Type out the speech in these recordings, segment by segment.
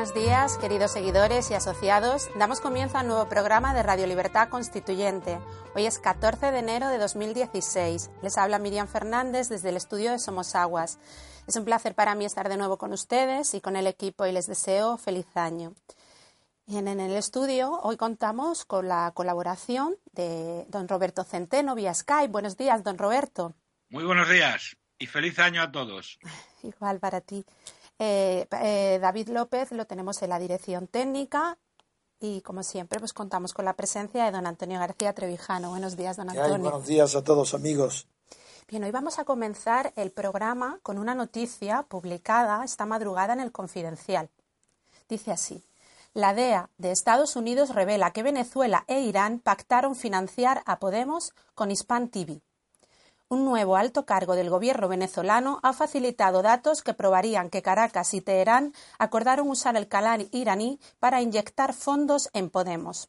Buenos días, queridos seguidores y asociados. Damos comienzo al nuevo programa de Radio Libertad Constituyente. Hoy es 14 de enero de 2016. Les habla Miriam Fernández desde el estudio de Somos Aguas. Es un placer para mí estar de nuevo con ustedes y con el equipo y les deseo feliz año. Bien, en el estudio hoy contamos con la colaboración de don Roberto Centeno vía Skype. Buenos días, don Roberto. Muy buenos días y feliz año a todos. Igual para ti. Eh, eh, David López lo tenemos en la dirección técnica y como siempre pues contamos con la presencia de don Antonio García Trevijano. Buenos días, don Antonio. buenos días a todos amigos. Bien, hoy vamos a comenzar el programa con una noticia publicada esta madrugada en el Confidencial. Dice así. La DEA de Estados Unidos revela que Venezuela e Irán pactaron financiar a Podemos con Hispan TV un nuevo alto cargo del gobierno venezolano ha facilitado datos que probarían que Caracas y Teherán acordaron usar el canal iraní para inyectar fondos en Podemos.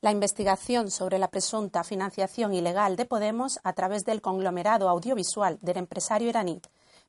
La investigación sobre la presunta financiación ilegal de Podemos a través del conglomerado audiovisual del empresario iraní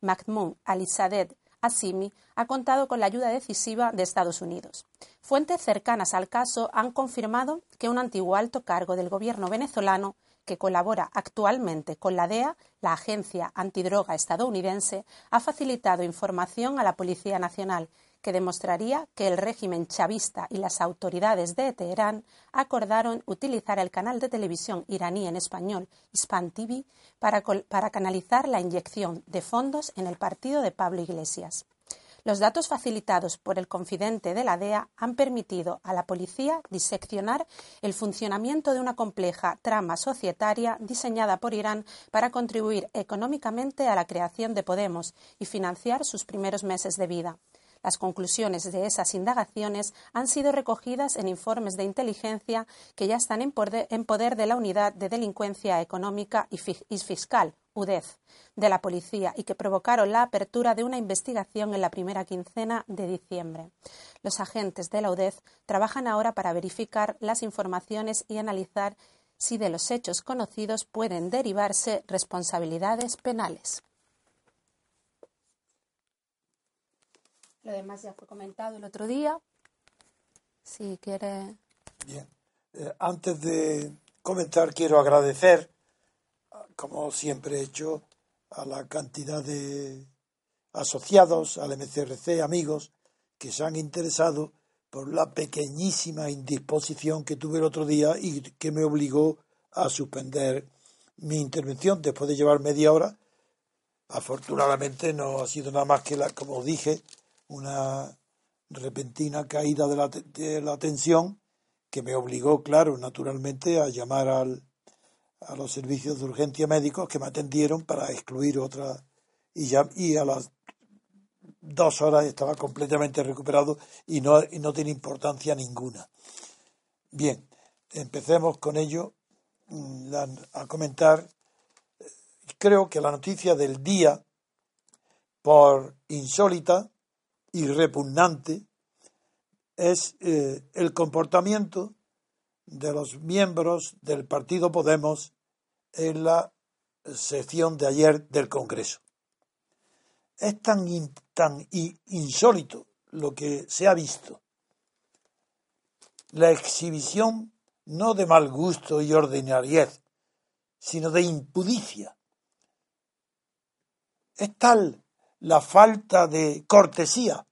Mahmoud Alisadeh Asimi ha contado con la ayuda decisiva de Estados Unidos. Fuentes cercanas al caso han confirmado que un antiguo alto cargo del gobierno venezolano que colabora actualmente con la DEA, la Agencia Antidroga estadounidense, ha facilitado información a la Policía Nacional que demostraría que el régimen chavista y las autoridades de Teherán acordaron utilizar el canal de televisión iraní en español Hispan TV para, para canalizar la inyección de fondos en el partido de Pablo Iglesias. Los datos facilitados por el confidente de la DEA han permitido a la policía diseccionar el funcionamiento de una compleja trama societaria diseñada por Irán para contribuir económicamente a la creación de Podemos y financiar sus primeros meses de vida. Las conclusiones de esas indagaciones han sido recogidas en informes de inteligencia que ya están en poder, de la Unidad de Delincuencia Económica y Fiscal, UDEF, de la policía y que provocaron la apertura de una investigación en la primera quincena de diciembre. Los agentes de la UDEF trabajan ahora para verificar las informaciones y analizar si de los hechos conocidos pueden derivarse responsabilidades penales. Lo demás ya fue comentado el otro día. Si quiere. Bien. Eh, antes de comentar, quiero agradecer, como siempre he hecho, a la cantidad de asociados al MCRC, amigos, que se han interesado por la pequeñísima indisposición que tuve el otro día y que me obligó a suspender mi intervención después de llevar media hora. Afortunadamente no ha sido nada más que, la, como dije, una repentina caída de la, de la tensión que me obligó, claro, naturalmente, a llamar al, a los servicios de urgencia médicos que me atendieron para excluir otra y ya y a las dos horas estaba completamente recuperado y no, no tiene importancia ninguna. Bien, empecemos con ello mm, a comentar. Creo que la noticia del día, por insólita, y repugnante es eh, el comportamiento de los miembros del Partido Podemos en la sesión de ayer del Congreso. Es tan, tan insólito lo que se ha visto. La exhibición no de mal gusto y ordinariez, sino de impudicia. Es tal la falta de cortesía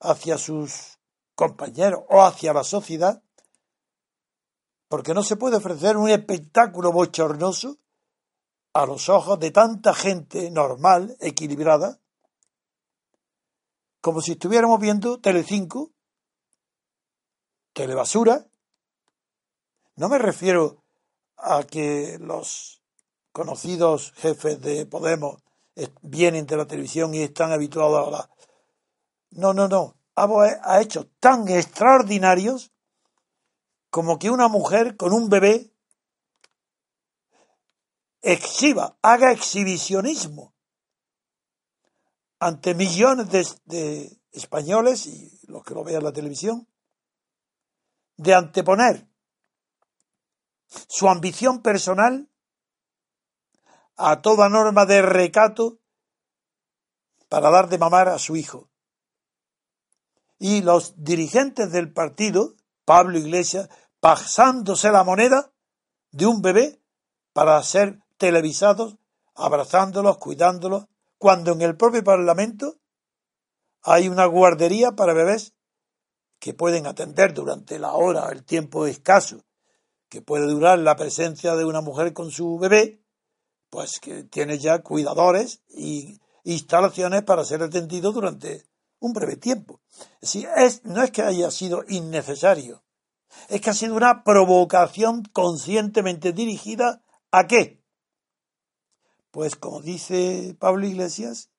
hacia sus compañeros o hacia la sociedad Porque no se puede ofrecer un espectáculo bochornoso a los ojos de tanta gente normal, equilibrada, como si estuviéramos viendo Telecinco, Telebasura. No me refiero a que los conocidos jefes de Podemos vienen de la televisión y están habituados a la... No, no, no. Ha hecho tan extraordinarios como que una mujer con un bebé exhiba, haga exhibicionismo ante millones de, españoles y los que lo vean en la televisión, de anteponer su ambición personal a toda norma de recato para dar de mamar a su hijo. Y los dirigentes del partido, Pablo Iglesias, pasándose la moneda de un bebé para ser televisados, abrazándolos, cuidándolos, cuando en el propio Parlamento hay una guardería para bebés que pueden atender durante la hora, el tiempo escaso que puede durar la presencia de una mujer con su bebé, pues que tiene ya cuidadores y instalaciones para ser atendido durante un breve tiempo. Es, no es que haya sido innecesario, es que ha sido una provocación conscientemente dirigida a qué? Pues como dice Pablo Iglesias,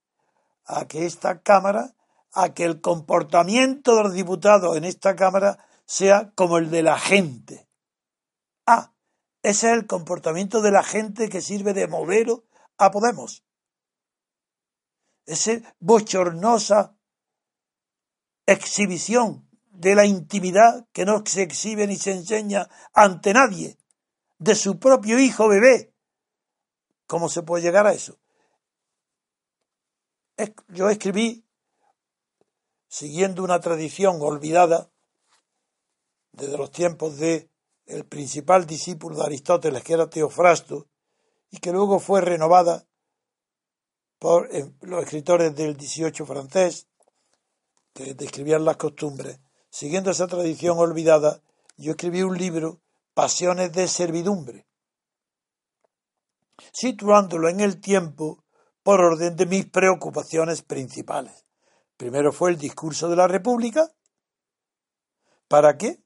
a que esta Cámara, a que el comportamiento de los diputados en esta Cámara sea como el de la gente. Ah, ese es el comportamiento de la gente que sirve de modelo a Podemos. Ese bochornosa exhibición de la intimidad que no se exhibe ni se enseña ante nadie, de su propio hijo bebé, ¿Cómo se puede llegar a eso? Yo escribí, siguiendo una tradición olvidada desde los tiempos de el principal discípulo de Aristóteles, que era Teofrasto, y que luego fue renovada por eh, los escritores del 18 francés, describían las costumbres. Siguiendo esa tradición olvidada, yo escribí un libro, Pasiones de Servidumbre, situándolo en el tiempo por orden de mis preocupaciones principales. Primero fue el discurso de la República. ¿Para qué?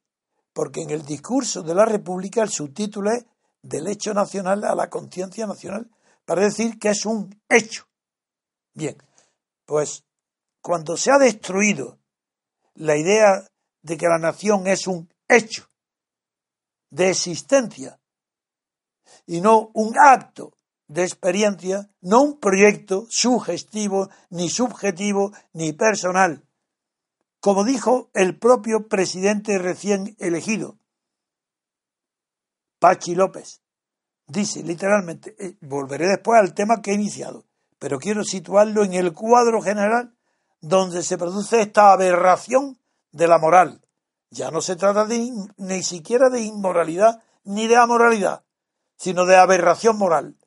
Porque en el discurso de la República el subtítulo es del hecho nacional a la conciencia nacional, para decir que es un hecho. Bien, pues cuando se ha destruido la idea de que la nación es un hecho de existencia y no un acto de experiencia, no un proyecto sugestivo, ni subjetivo, ni personal. Como dijo el propio presidente recién elegido, Pachi López. Dice literalmente, eh, volveré después al tema que he iniciado, pero quiero situarlo en el cuadro general donde se produce esta aberración de la moral. Ya no se trata de, ni siquiera de inmoralidad ni de amoralidad, sino de aberración moral.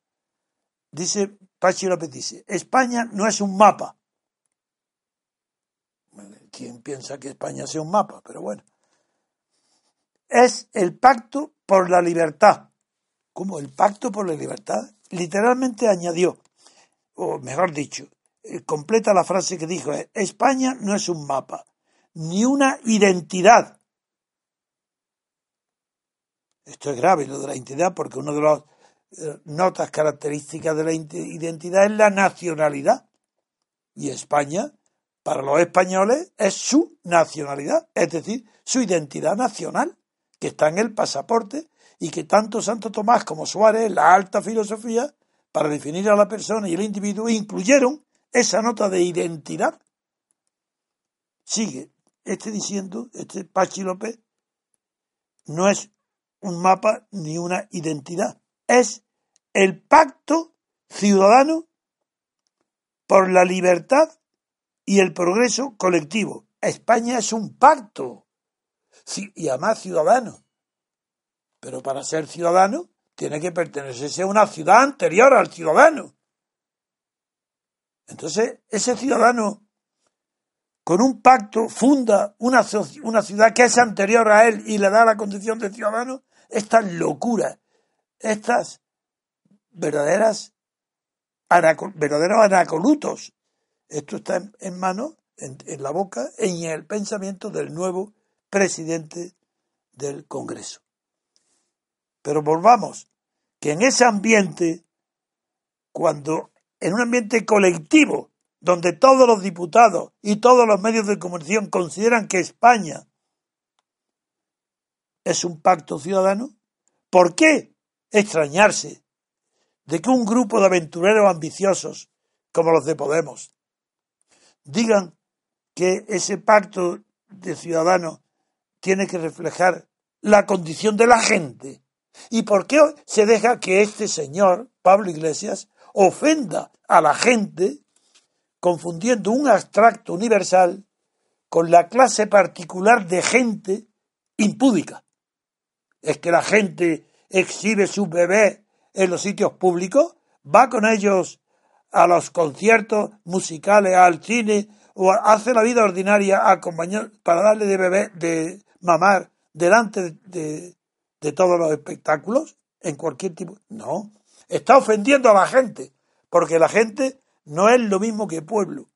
Dice Pachi López, dice, España no es un mapa. ¿Quién piensa que España sea un mapa? Pero bueno. Es el pacto por la libertad. ¿Cómo? El pacto por la libertad. Literalmente añadió, o mejor dicho, completa la frase que dijo, España no es un mapa, ni una identidad esto es grave, lo de la identidad, porque una de las eh, notas características de la identidad es la nacionalidad. Y España, para los españoles, es su nacionalidad, es decir, su identidad nacional, que está en el pasaporte y que tanto Santo Tomás como Suárez, la alta filosofía, para definir a la persona y el individuo, incluyeron esa nota de identidad. Sigue este diciendo, este Pachi López, no es un mapa ni una identidad. Es el pacto ciudadano por la libertad y el progreso colectivo. España es un pacto y además ciudadano. Pero para ser ciudadano tiene que pertenecerse a una ciudad anterior al ciudadano. Entonces, ese ciudadano con un pacto funda una, una ciudad que es anterior a él y le da la condición de ciudadano, estas locuras, estas verdaderas verdaderos anacolutos. Esto está en, mano, en, en la boca, en el pensamiento del nuevo presidente del Congreso. Pero volvamos, que en ese ambiente, cuando en un ambiente colectivo, donde todos los diputados y todos los medios de comunicación consideran que España es un pacto ciudadano, ¿por qué extrañarse de que un grupo de aventureros ambiciosos, como los de Podemos, digan que ese pacto de ciudadanos tiene que reflejar la condición de la gente. ¿Y por qué se deja que este señor, Pablo Iglesias, ofenda a la gente confundiendo un abstracto universal con la clase particular de gente impúdica? Es que la gente exhibe su bebé en los sitios públicos, va con ellos a los conciertos musicales, al cine, o hace la vida ordinaria para darle de bebé, de mamar delante de, de todos los espectáculos, en cualquier tipo. No, está ofendiendo a la gente, porque la gente no es lo mismo que pueblo.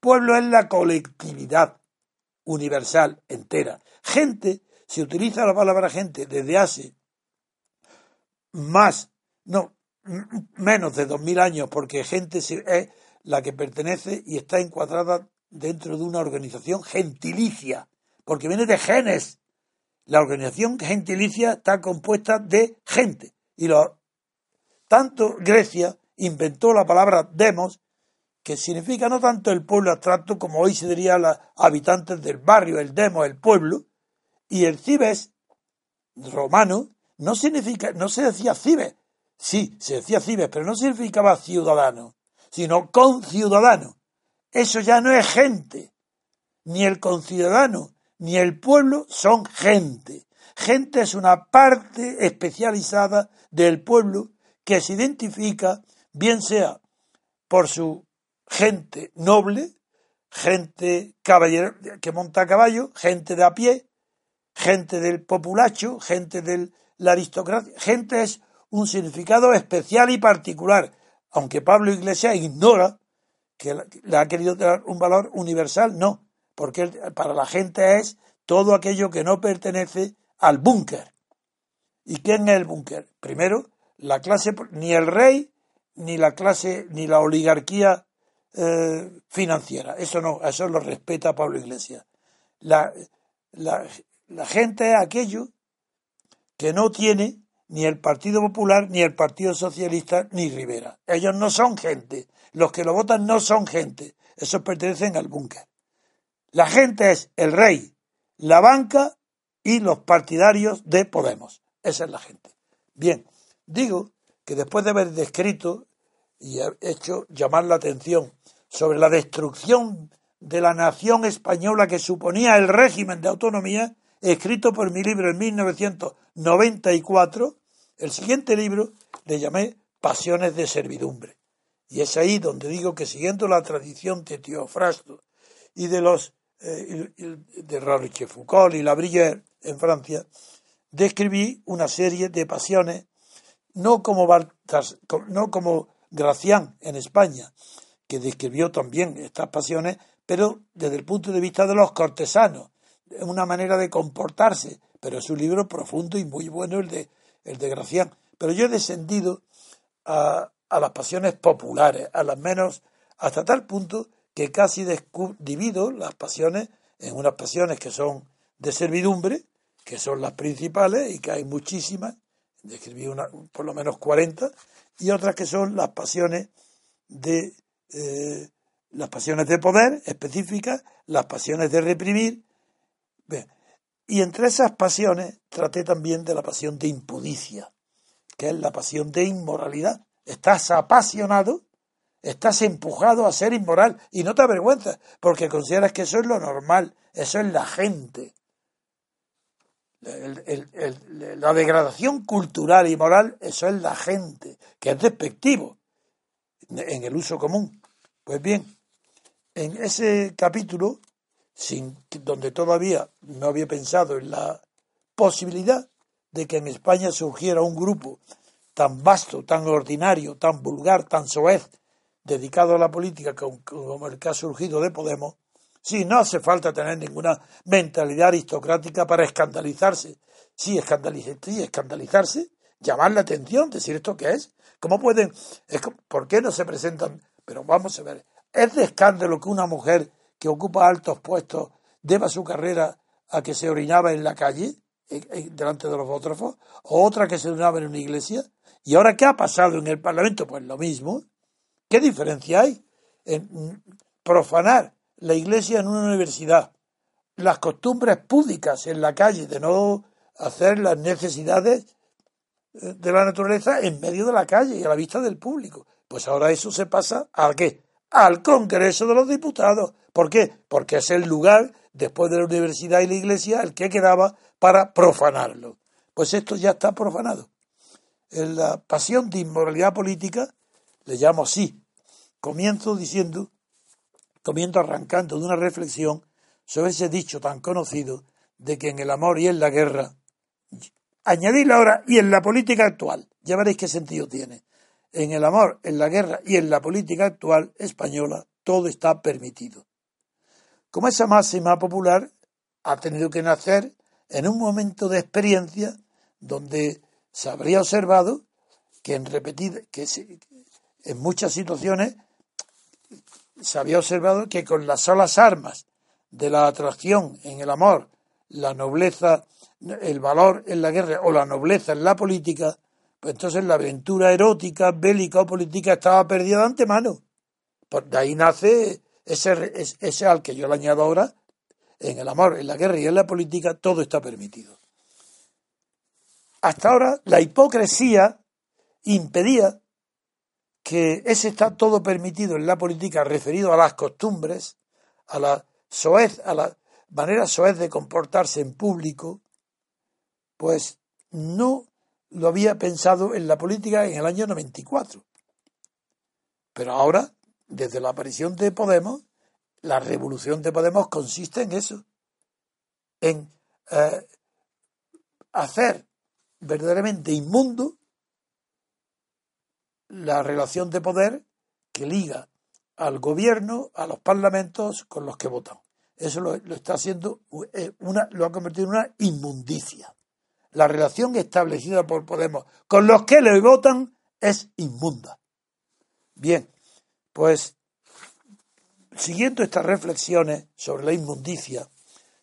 Pueblo es la colectividad universal, entera. Gente, se utiliza la palabra gente desde hace más no, menos de dos mil años, porque gente es la que pertenece y está encuadrada dentro de una organización gentilicia, porque viene de genes. La organización gentilicia está compuesta de gente. Y lo, tanto Grecia inventó la palabra demos, que significa no tanto el pueblo abstracto como hoy se diría los habitantes del barrio, el demo, el pueblo, y el cibes romano no significa, no se decía cibes, Sí, se decía cibes, pero no significaba ciudadano, sino conciudadano. Eso ya no es gente. Ni el conciudadano ni el pueblo son gente. Gente es una parte especializada del pueblo que se identifica, bien sea por su gente noble, gente caballero, que monta a caballo, gente de a pie, gente del populacho, gente de la aristocracia. Gente es un significado especial y particular, aunque Pablo Iglesias ignora que le ha querido dar un valor universal, no, porque para la gente es todo aquello que no pertenece al búnker. ¿Y quién es el búnker? Primero, la clase, ni el rey, ni la clase, ni la oligarquía eh, financiera. Eso no, eso lo respeta Pablo Iglesias. La, la, la gente es aquello que no tiene ni el Partido Popular, ni el Partido Socialista, ni Rivera. Ellos no son gente. Los que lo votan no son gente. Esos pertenecen al búnker. La gente es el rey, la banca y los partidarios de Podemos. Esa es la gente. Bien, digo que después de haber descrito y hecho llamar la atención sobre la destrucción de la nación española que suponía el régimen de autonomía, escrito por mi libro en 1994, el siguiente libro le llamé Pasiones de servidumbre. Y es ahí donde digo que siguiendo la tradición de Teofrasto y de los eh, de y Labrillère en Francia, describí una serie de pasiones, no como, no como Gracián en España, que describió también estas pasiones, pero desde el punto de vista de los cortesanos, una manera de comportarse, pero es un libro profundo y muy bueno el de, el de Gracián. Pero yo he descendido a, a las pasiones populares, a las menos, hasta tal punto que casi divido las pasiones en unas pasiones que son de servidumbre, que son las principales y que hay muchísimas, describí una, por lo menos 40, y otras que son las pasiones de eh, las pasiones de poder específicas, las pasiones de reprimir, y entre esas pasiones traté también de la pasión de impudicia, que es la pasión de inmoralidad. Estás apasionado, estás empujado a ser inmoral y no te avergüenzas porque consideras que eso es lo normal, eso es la gente. La degradación cultural y moral, eso es la gente, que es despectivo en el uso común. Pues bien, en ese capítulo sin, donde todavía no había pensado en la posibilidad de que en España surgiera un grupo tan vasto, tan ordinario, tan vulgar, tan soez, dedicado a la política como, el que ha surgido de Podemos, sí, no hace falta tener ninguna mentalidad aristocrática para escandalizarse. Sí, escandalizarse, sí, escandalizarse, llamar la atención, decir esto qué es. ¿Cómo pueden? ¿Por qué no se presentan? Pero vamos a ver, ¿es de escándalo que una mujer que ocupa altos puestos deba su carrera a que se orinaba en la calle, delante de los fotógrafos, o otra que se orinaba en una iglesia? ¿Y ahora qué ha pasado en el Parlamento? Pues lo mismo. ¿Qué diferencia hay en profanar la iglesia en una universidad, las costumbres púdicas en la calle de no hacer las necesidades eh, de la naturaleza en medio de la calle y a la vista del público? Pues ahora eso se pasa a qué? Al Congreso de los Diputados. ¿Por qué? Porque es el lugar, después de la universidad y la iglesia, el que quedaba para profanarlo. Pues esto ya está profanado en la pasión de inmoralidad política, le llamo así. Comienzo diciendo, comienzo arrancando de una reflexión sobre ese dicho tan conocido de que en el amor y en la guerra, añadirle ahora y en la política actual, ya veréis qué sentido tiene. En el amor, en la guerra y en la política actual española, todo está permitido. Como esa máxima popular ha tenido que nacer en un momento de experiencia donde se habría observado que en que en muchas situaciones se había observado que con las solas armas de la atracción en el amor, la nobleza, el valor en la guerra o la nobleza en la política, pues entonces la aventura erótica, bélica o política estaba perdida de antemano. Por de ahí nace ese, ese al que yo le añado ahora, en el amor, en la guerra y en la política, todo está permitido. Hasta ahora la hipocresía impedía que ese está todo permitido en la política referido a las costumbres, a la soez, a la manera soez de comportarse en público, pues no lo había pensado en la política en el año 94. Pero ahora, desde la aparición de Podemos, la revolución de Podemos consiste en eso, en eh, hacer verdaderamente inmundo la relación de poder que liga al gobierno, a los parlamentos con los que votan. Eso lo, está haciendo, eh, una, lo ha convertido en una inmundicia. La relación establecida por Podemos con los que le votan es inmunda. Bien, pues siguiendo estas reflexiones sobre la inmundicia,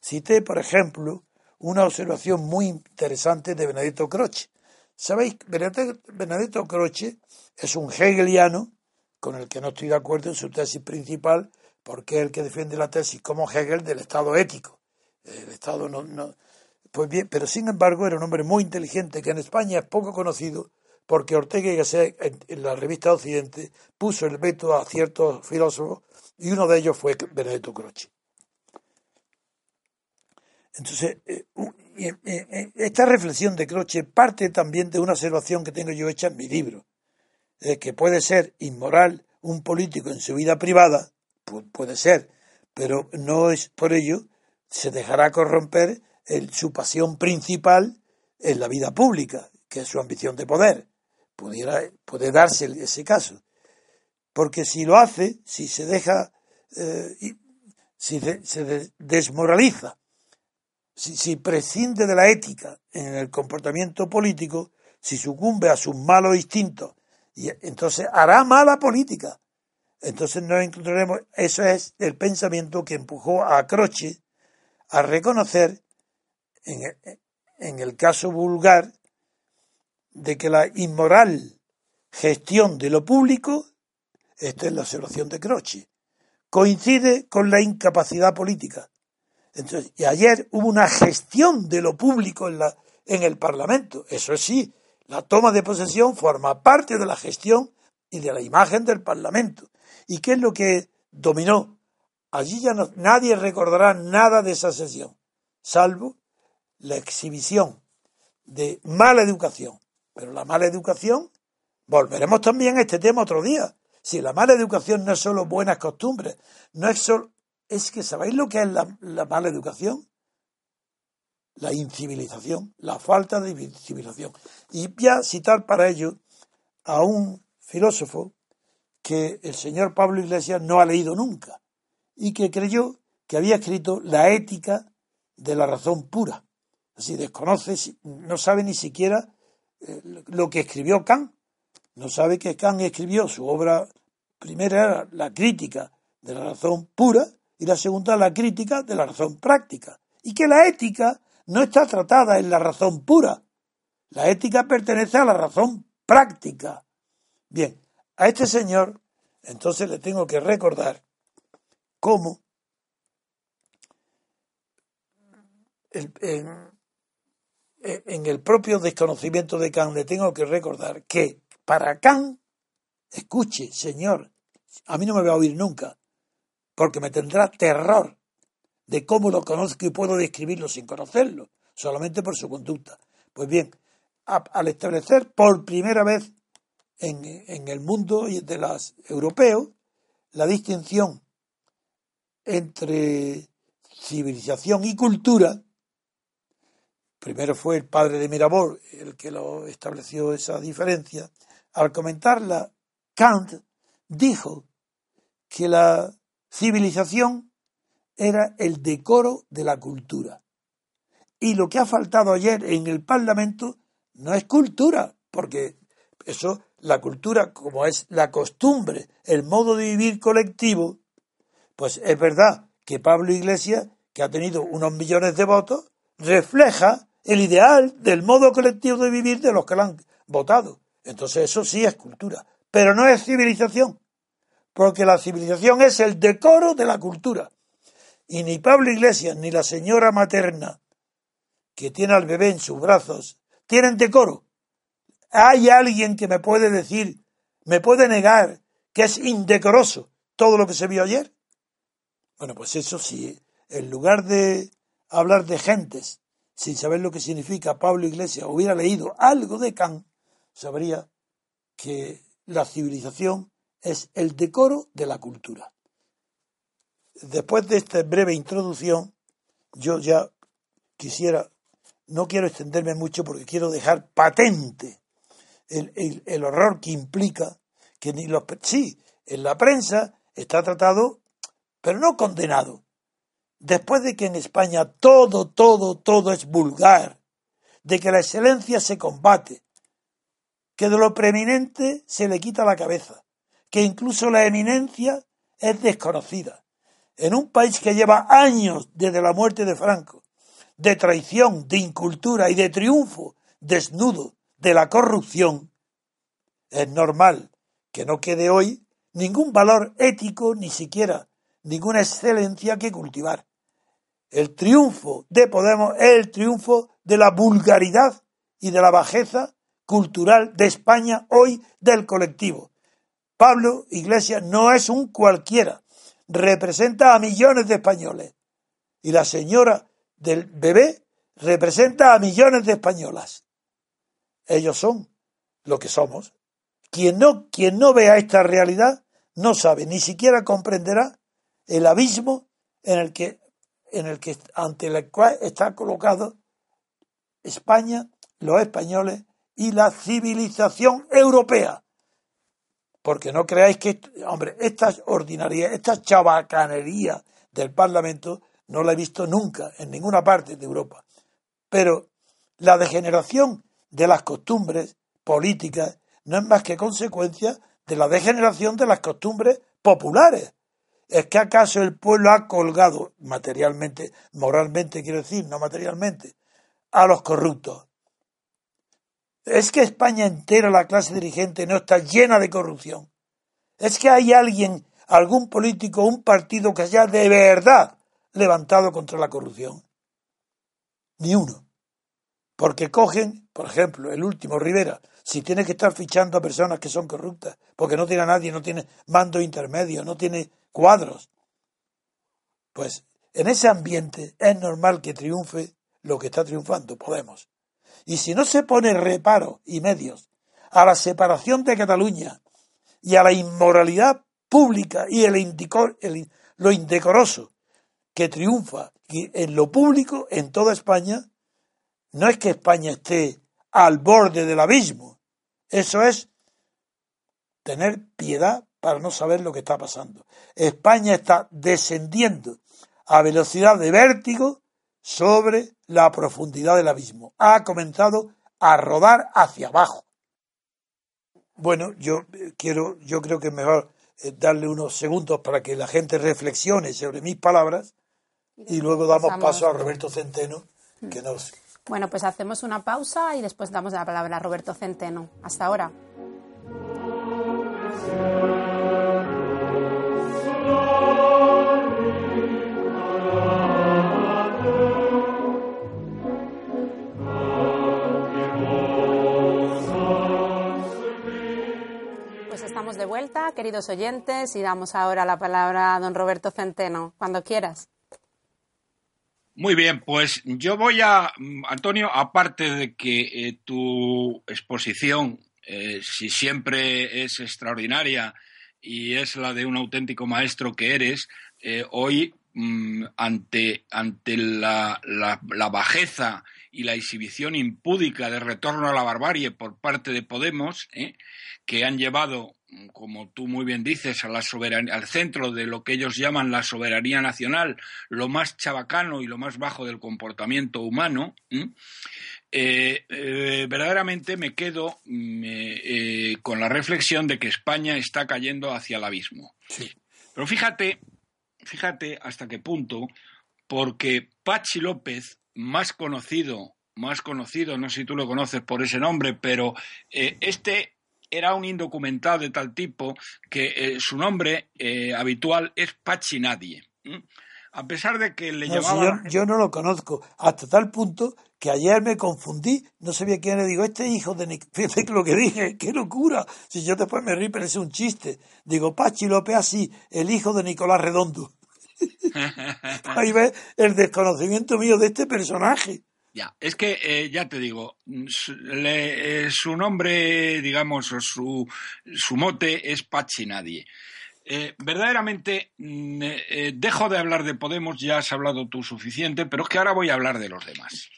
cité, por ejemplo, una observación muy interesante de Benedetto Croce. Sabéis, Benedetto Croce es un hegeliano con el que no estoy de acuerdo en su tesis principal, porque es el que defiende la tesis como Hegel del Estado ético. El Estado no, no, pues bien, pero sin embargo era un hombre muy inteligente que en España es poco conocido porque Ortega y Gasset en, la revista Occidente puso el veto a ciertos filósofos y uno de ellos fue Benedetto Croce. Entonces, eh, eh, eh, esta reflexión de Croce parte también de una observación que tengo yo hecha en mi libro, de que puede ser inmoral un político en su vida privada, puede ser, pero no es por ello se dejará corromper su pasión principal en la vida pública, que es su ambición de poder. Pudiera, puede darse ese caso. Porque si lo hace, si se deja, si se desmoraliza si, prescinde de la ética en el comportamiento político, si sucumbe a sus malos instintos, y entonces hará mala política. Entonces nos encontraremos, eso es el pensamiento que empujó a Croce a reconocer, en, en el caso vulgar, de que la inmoral gestión de lo público, esta es la observación de Croce, coincide con la incapacidad política. Entonces, y ayer hubo una gestión de lo público en, la, en el Parlamento. Eso sí, la toma de posesión forma parte de la gestión y de la imagen del Parlamento. ¿Y qué es lo que dominó? Allí ya no, nadie recordará nada de esa sesión, salvo la exhibición de mala educación. Pero la mala educación, volveremos también a este tema otro día. Si la mala educación no es solo buenas costumbres, no es solo es que ¿sabéis lo que es la, la mala educación? La incivilización, la falta de civilización. Y voy a citar para ello a un filósofo que el señor Pablo Iglesias no ha leído nunca y que creyó que había escrito la ética de la razón pura. Así desconoce, no sabe ni siquiera eh, lo que escribió Kant. No sabe que Kant escribió su obra primera era la crítica de la razón pura y la segunda la crítica de la razón práctica. Y que la ética no está tratada en la razón pura. La ética pertenece a la razón práctica. Bien, a este señor entonces le tengo que recordar cómo en, el propio desconocimiento de Kant le tengo que recordar que para Kant, escuche, señor, a mí no me va a oír nunca, porque me tendrá terror de cómo lo conozco y puedo describirlo sin conocerlo, solamente por su conducta. Pues bien, al establecer por primera vez en, el mundo de los europeos la distinción entre civilización y cultura, primero fue el padre de Mirabeau el que lo estableció esa diferencia, al comentarla, Kant dijo que la civilización era el decoro de la cultura. Y lo que ha faltado ayer en el Parlamento no es cultura, porque eso, la cultura, como es la costumbre, el modo de vivir colectivo, pues es verdad que Pablo Iglesias, que ha tenido unos millones de votos, refleja el ideal del modo colectivo de vivir de los que lo han votado. Entonces eso sí es cultura, pero no es civilización, porque la civilización es el decoro de la cultura. Y ni Pablo Iglesias ni la señora materna que tiene al bebé en sus brazos tienen decoro. ¿Hay alguien que me puede decir, me puede negar que es indecoroso todo lo que se vio ayer? Bueno, pues eso sí, en lugar de hablar de gentes sin saber lo que significa Pablo Iglesias, hubiera leído algo de Kant, sabría que la civilización es el decoro de la cultura. Después de esta breve introducción, yo ya quisiera, no quiero extenderme mucho porque quiero dejar patente el, horror que implica que ni los... Sí, en la prensa está tratado, pero no condenado, después de que en España todo, todo, todo es vulgar, de que la excelencia se combate, que de lo preeminente se le quita la cabeza, que incluso la eminencia es desconocida. En un país que lleva años desde la muerte de Franco, de traición, de incultura y de triunfo desnudo de la corrupción, es normal que no quede hoy ningún valor ético, ni siquiera ninguna excelencia que cultivar. El triunfo de Podemos es el triunfo de la vulgaridad y de la bajeza cultural de España hoy del colectivo. Pablo Iglesias no es un cualquiera, representa a millones de españoles. Y la señora del bebé representa a millones de españolas. Ellos son lo que somos. Quien no, quien no vea esta realidad no sabe, ni siquiera comprenderá el abismo en el que en el que ante el cual está colocado España, los españoles y la civilización europea. Porque no creáis que, hombre, estas ordinarias, esta chabacanería del Parlamento no la he visto nunca en ninguna parte de Europa. Pero la degeneración de las costumbres políticas no es más que consecuencia de la degeneración de las costumbres populares. ¿Es que acaso el pueblo ha colgado materialmente, moralmente quiero decir, no materialmente, a los corruptos? ¿Es que España entera, la clase dirigente, no está llena de corrupción? ¿Es que hay alguien, algún político, un partido que haya de verdad levantado contra la corrupción? Ni uno. Porque cogen, por ejemplo, el último, Rivera, si tiene que estar fichando a personas que son corruptas, porque no tiene a nadie, no tiene mando intermedio, no tiene cuadros. Pues en ese ambiente es normal que triunfe lo que está triunfando, Podemos. Y si no se pone reparo y medios a la separación de Cataluña y a la inmoralidad pública y el, lo indecoroso que triunfa en lo público en toda España, no es que España esté al borde del abismo, eso es tener piedad para no saber lo que está pasando. España está descendiendo a velocidad de vértigo sobre la profundidad del abismo. Ha comenzado a rodar hacia abajo. Bueno, yo eh, quiero, yo creo que es mejor eh, darle unos segundos para que la gente reflexione sobre mis palabras y luego damos paso a Roberto Centeno, que nos... Bueno, pues hacemos una pausa y después damos la palabra a Roberto Centeno. Hasta ahora. Vuelta, queridos oyentes, y damos ahora la palabra a don Roberto Centeno, cuando quieras. Muy bien, pues yo voy a, Antonio, aparte de que eh, tu exposición, eh, si siempre es extraordinaria y es la de un auténtico maestro que eres, eh, hoy mm, ante, ante la, la, bajeza y la exhibición impúdica de retorno a la barbarie por parte de Podemos, que han llevado como tú muy bien dices, a la al centro de lo que ellos llaman la soberanía nacional, lo más chabacano y lo más bajo del comportamiento humano, eh, eh, verdaderamente me quedo mm, eh, con la reflexión de que España está cayendo hacia el abismo. Pero fíjate, fíjate hasta qué punto, porque Pachi López, más conocido, más conocido, no sé si tú lo conoces por ese nombre, pero este era un indocumentado de tal tipo que eh, su nombre eh, habitual es Pachinadie. A pesar de que le llamaba... yo, no lo conozco, hasta tal punto que ayer me confundí, no sabía quién le digo, este hijo de Nic... Fíjate lo que dije, qué locura. Si yo después me rí, parece un chiste. Digo, Pachi López así, el hijo de Nicolás Redondo. Ahí ves el desconocimiento mío de este personaje. Ya, es que eh, ya te digo, su, eh, nombre, digamos, o su, su mote es Pachinadie. Eh, verdaderamente, mm, dejo de hablar de Podemos, ya has hablado tú suficiente, pero es que ahora voy a hablar de los demás.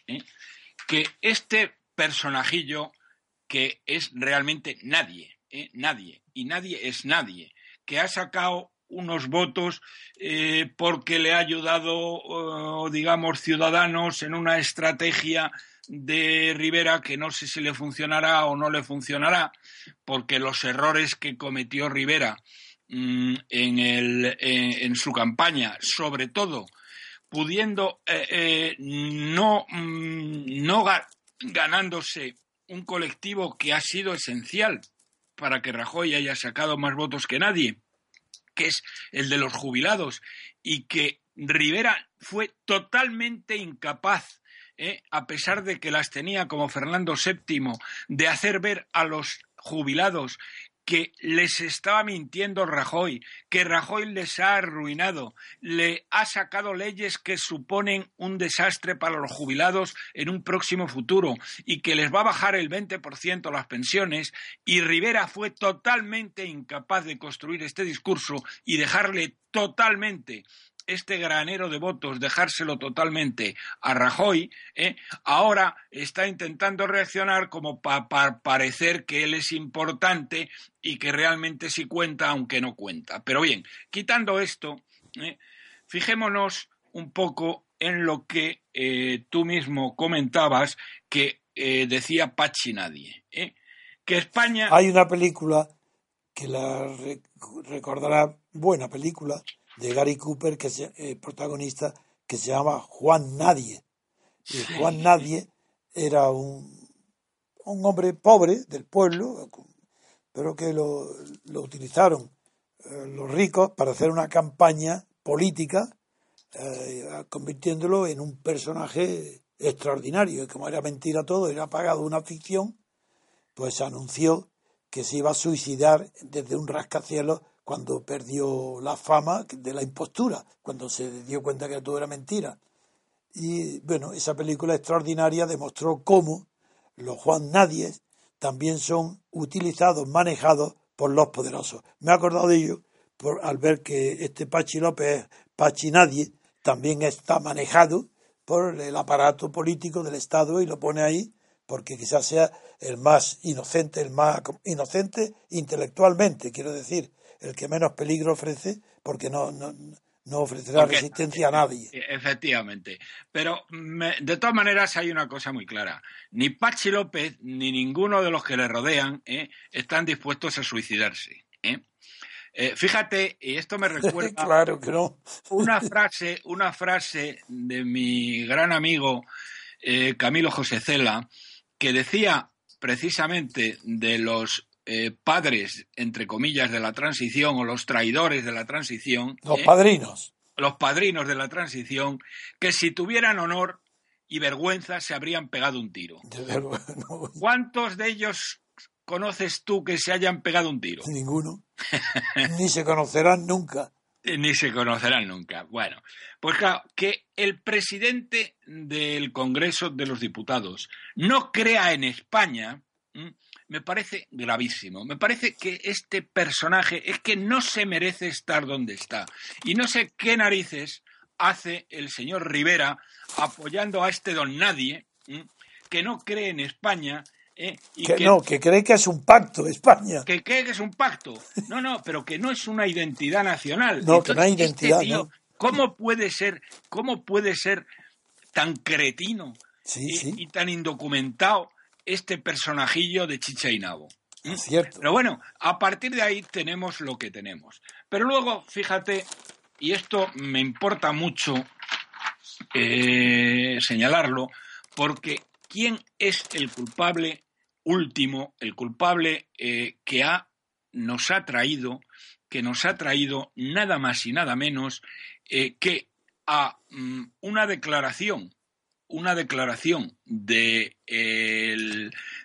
Que este personajillo que es realmente nadie, nadie, y nadie es nadie, que ha sacado unos votos eh, porque le ha ayudado, digamos, Ciudadanos en una estrategia de Rivera que no sé si le funcionará o no le funcionará, porque los errores que cometió Rivera mm, en, el, en, su campaña, sobre todo pudiendo eh, eh, no, mm, no ganándose un colectivo que ha sido esencial para que Rajoy haya sacado más votos que nadie, que es el de los jubilados, y que Rivera fue totalmente incapaz, ¿eh? a pesar de que las tenía como Fernando VII, de hacer ver a los jubilados que les estaba mintiendo Rajoy, que Rajoy les ha arruinado, le ha sacado leyes que suponen un desastre para los jubilados en un próximo futuro y que les va a bajar el 20% las pensiones, y Rivera fue totalmente incapaz de construir este discurso y dejarle totalmente este granero de votos, dejárselo totalmente a Rajoy, ¿eh? ahora está intentando reaccionar como para parecer que él es importante y que realmente sí cuenta, aunque no cuenta. Pero bien, quitando esto, ¿eh? fijémonos un poco en lo que eh, tú mismo comentabas que decía Pachi Nadie. Que España. Hay una película que la recordará, buena película, de Gary Cooper, que es eh, protagonista, que se llama Juan Nadie. Y Juan Nadie era un, un hombre pobre del pueblo, pero que lo, lo utilizaron eh, los ricos para hacer una campaña política, eh, convirtiéndolo en un personaje extraordinario. Y como era mentira todo, era pagado una ficción, pues anunció que se iba a suicidar desde un rascacielos cuando perdió la fama de la impostura, cuando se dio cuenta que todo era mentira. Y bueno, esa película extraordinaria demostró cómo los Juan Nadies también son utilizados, manejados por los poderosos. Me he acordado de ello por, al ver que este Pachi López Pachi Nadie, también está manejado por el aparato político del Estado y lo pone ahí porque quizás sea el más inocente, el más inocente intelectualmente, quiero decir, el que menos peligro ofrece porque no, no, no ofrecerá resistencia a nadie. E, efectivamente. Pero de todas maneras hay una cosa muy clara. Ni Pachi López ni ninguno de los que le rodean ¿eh? están dispuestos a suicidarse. ¿eh? Eh, fíjate, y esto me recuerda claro que no. una frase, una frase de mi gran amigo Camilo José Cela, que decía precisamente de los eh, padres, entre comillas, de la transición o los traidores de la transición. Los ¿eh? padrinos. Los padrinos de la transición, que si tuvieran honor y vergüenza se habrían pegado un tiro. ¿Cuántos de ellos conoces tú que se hayan pegado un tiro? Ninguno. Ni se conocerán nunca. Ni se conocerán nunca. Bueno, pues claro, que el presidente del Congreso de los Diputados no crea en España me parece gravísimo. Me parece que este personaje es que no se merece estar donde está. Y no sé qué narices hace el señor Rivera apoyando a este don nadie que no cree en España. ¿eh? Y que, no, que cree que es un pacto España. Que cree que es un pacto. No, no, pero que no es una identidad nacional. No, que no hay este identidad. ¿Cómo puede ser, cómo puede ser tan cretino y tan indocumentado este personajillo de Chicha y Nabo. Cierto. Pero bueno, a partir de ahí tenemos lo que tenemos. Pero luego, fíjate, y esto me importa mucho eh, señalarlo, porque ¿quién es el culpable último, el culpable eh, que ha, nos ha traído, que nos ha traído nada más y nada menos eh, que a mm, una declaración una declaración de,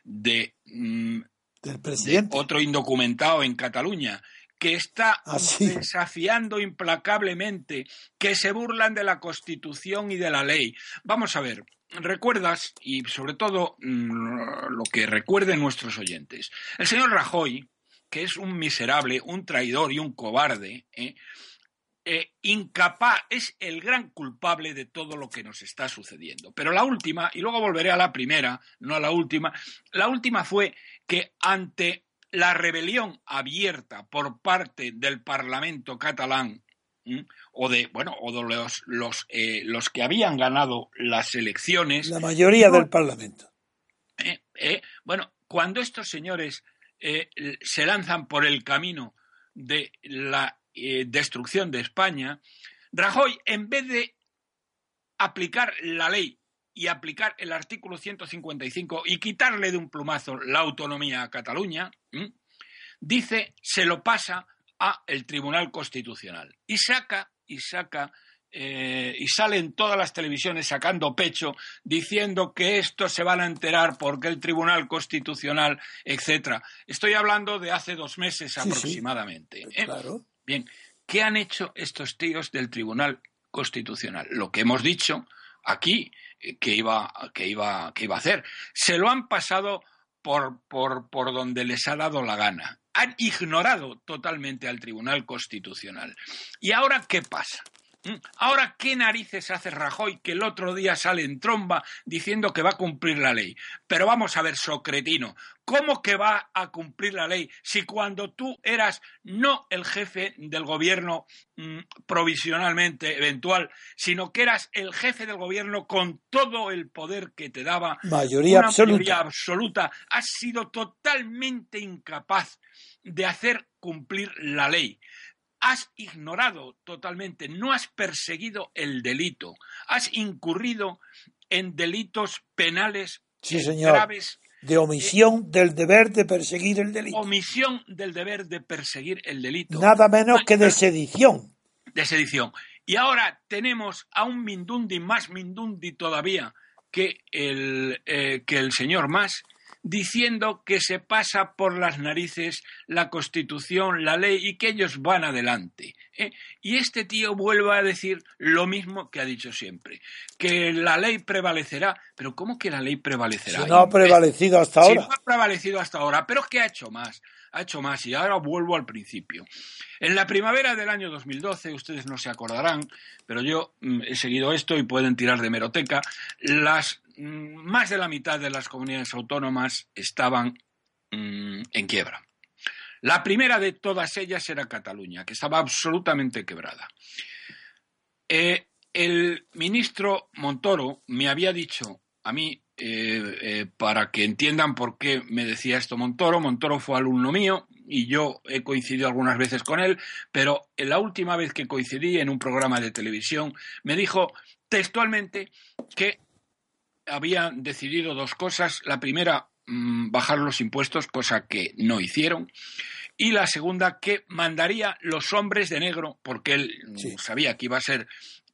de, mm, del presidente. otro indocumentado en Cataluña que está ah, desafiando implacablemente, que se burlan de la Constitución y de la ley. Vamos a ver, recuerdas, y sobre todo mm, lo que recuerden nuestros oyentes, el señor Rajoy, que es un miserable, un traidor y un cobarde, ¿eh? Eh, incapaz, es el gran culpable de todo lo que nos está sucediendo. Pero la última, y luego volveré a la primera, no a la última, la última fue que ante la rebelión abierta por parte del Parlamento catalán o de bueno o de los los, eh, los que habían ganado las elecciones la mayoría del Parlamento eh, bueno cuando estos señores se lanzan por el camino de la eh, destrucción de España, Rajoy, en vez de aplicar la ley y aplicar el artículo 155 y quitarle de un plumazo la autonomía a Cataluña, dice, se lo pasa a el Tribunal Constitucional y saca y saca eh, y salen todas las televisiones sacando pecho diciendo que esto se van a enterar porque el Tribunal Constitucional, etcétera. Estoy hablando de hace dos meses aproximadamente. ¿eh? Claro. Bien, ¿qué han hecho estos tíos del Tribunal Constitucional? Lo que hemos dicho aquí eh, que iba, que iba, que iba a hacer. Se lo han pasado por, por, por donde les ha dado la gana. Han ignorado totalmente al Tribunal Constitucional. ¿Y ahora qué pasa? ¿Mm? Ahora, ¿qué narices hace Rajoy que el otro día sale en tromba diciendo que va a cumplir la ley? Pero vamos a ver, Socretino, ¿cómo que va a cumplir la ley si cuando tú eras no el jefe del gobierno mm, provisionalmente eventual, sino que eras el jefe del gobierno con todo el poder que te daba mayoría absoluta. mayoría absoluta, has sido totalmente incapaz de hacer cumplir la ley? Has ignorado totalmente, no has perseguido el delito, has incurrido en delitos penales graves. De omisión del deber de perseguir el delito. Omisión del deber de perseguir el delito. Nada menos que de sedición. De sedición. Y ahora tenemos a un Mindundi más Mindundi todavía que el, eh, que el señor Más, diciendo que se pasa por las narices la Constitución, la ley y que ellos van adelante. ¿eh? Y este tío vuelve a decir lo mismo que ha dicho siempre, que la ley prevalecerá. Pero ¿cómo que la ley prevalecerá? Si no ha prevalecido hasta ahora. No ha prevalecido hasta ahora, pero es que ha hecho más ha hecho más y ahora vuelvo al principio. En la primavera del año 2012, ustedes no se acordarán, pero yo mm, he seguido esto y pueden tirar de meroteca, las más de la mitad de las comunidades autónomas estaban mm, en quiebra. La primera de todas ellas era Cataluña, que estaba absolutamente quebrada. Eh, el ministro Montoro me había dicho a mí eh, eh, para que entiendan por qué me decía esto Montoro. Montoro fue alumno mío y yo he coincidido algunas veces con él, pero la última vez que coincidí en un programa de televisión me dijo textualmente que habían decidido dos cosas. La primera, mm, bajar los impuestos, cosa que no hicieron. Y la segunda, que mandaría los hombres de negro, porque él sabía que iba a ser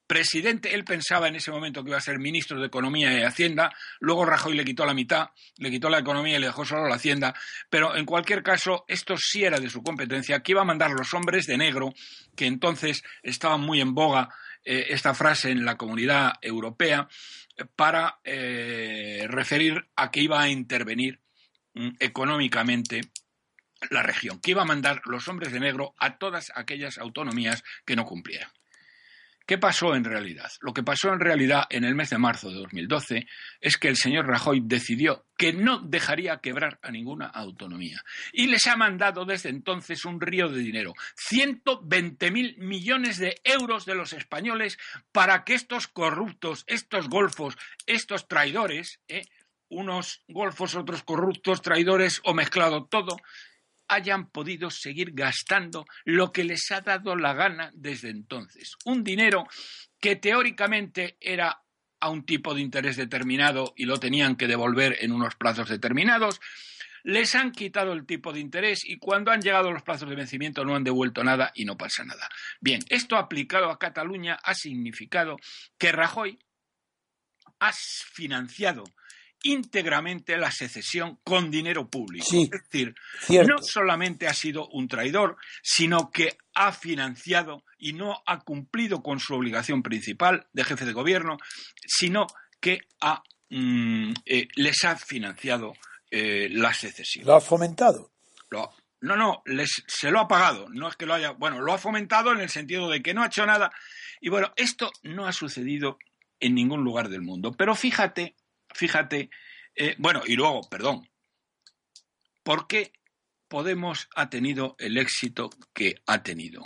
presidente, él pensaba en ese momento que iba a ser ministro de Economía y Hacienda, luego Rajoy le quitó la mitad, le quitó la economía y le dejó solo la Hacienda, pero en cualquier caso, esto sí era de su competencia, que iba a mandar los hombres de negro, que entonces estaban muy en boga eh, esta frase en la comunidad europea, para eh, referir a que iba a intervenir mm, económicamente la región, que iba a mandar los hombres de negro a todas aquellas autonomías que no cumplieran. ¿Qué pasó en realidad? Lo que pasó en realidad en el mes de marzo de 2012 es que el señor Rajoy decidió que no dejaría quebrar a ninguna autonomía y les ha mandado desde entonces un río de dinero, 120.000 millones de euros de los españoles para que estos corruptos, estos golfos, estos traidores, ¿eh? unos golfos, otros corruptos, traidores o mezclado todo, hayan podido seguir gastando lo que les ha dado la gana desde entonces. Un dinero que teóricamente era a un tipo de interés determinado y lo tenían que devolver en unos plazos determinados, les han quitado el tipo de interés y cuando han llegado los plazos de vencimiento no han devuelto nada y no pasa nada. Bien, esto aplicado a Cataluña ha significado que Rajoy ha financiado íntegramente la secesión con dinero público. es decir, no solamente ha sido un traidor, sino que ha financiado y no ha cumplido con su obligación principal de jefe de gobierno, sino que ha, mm, eh, les ha financiado eh, la secesión. ¿Lo ha fomentado? no, no, les, se lo ha pagado. No es que lo haya. Bueno, lo ha fomentado en el sentido de que no ha hecho nada. Y bueno, esto no ha sucedido en ningún lugar del mundo. Pero fíjate fíjate, eh, bueno, y luego, perdón, ¿por qué Podemos ha tenido el éxito que ha tenido?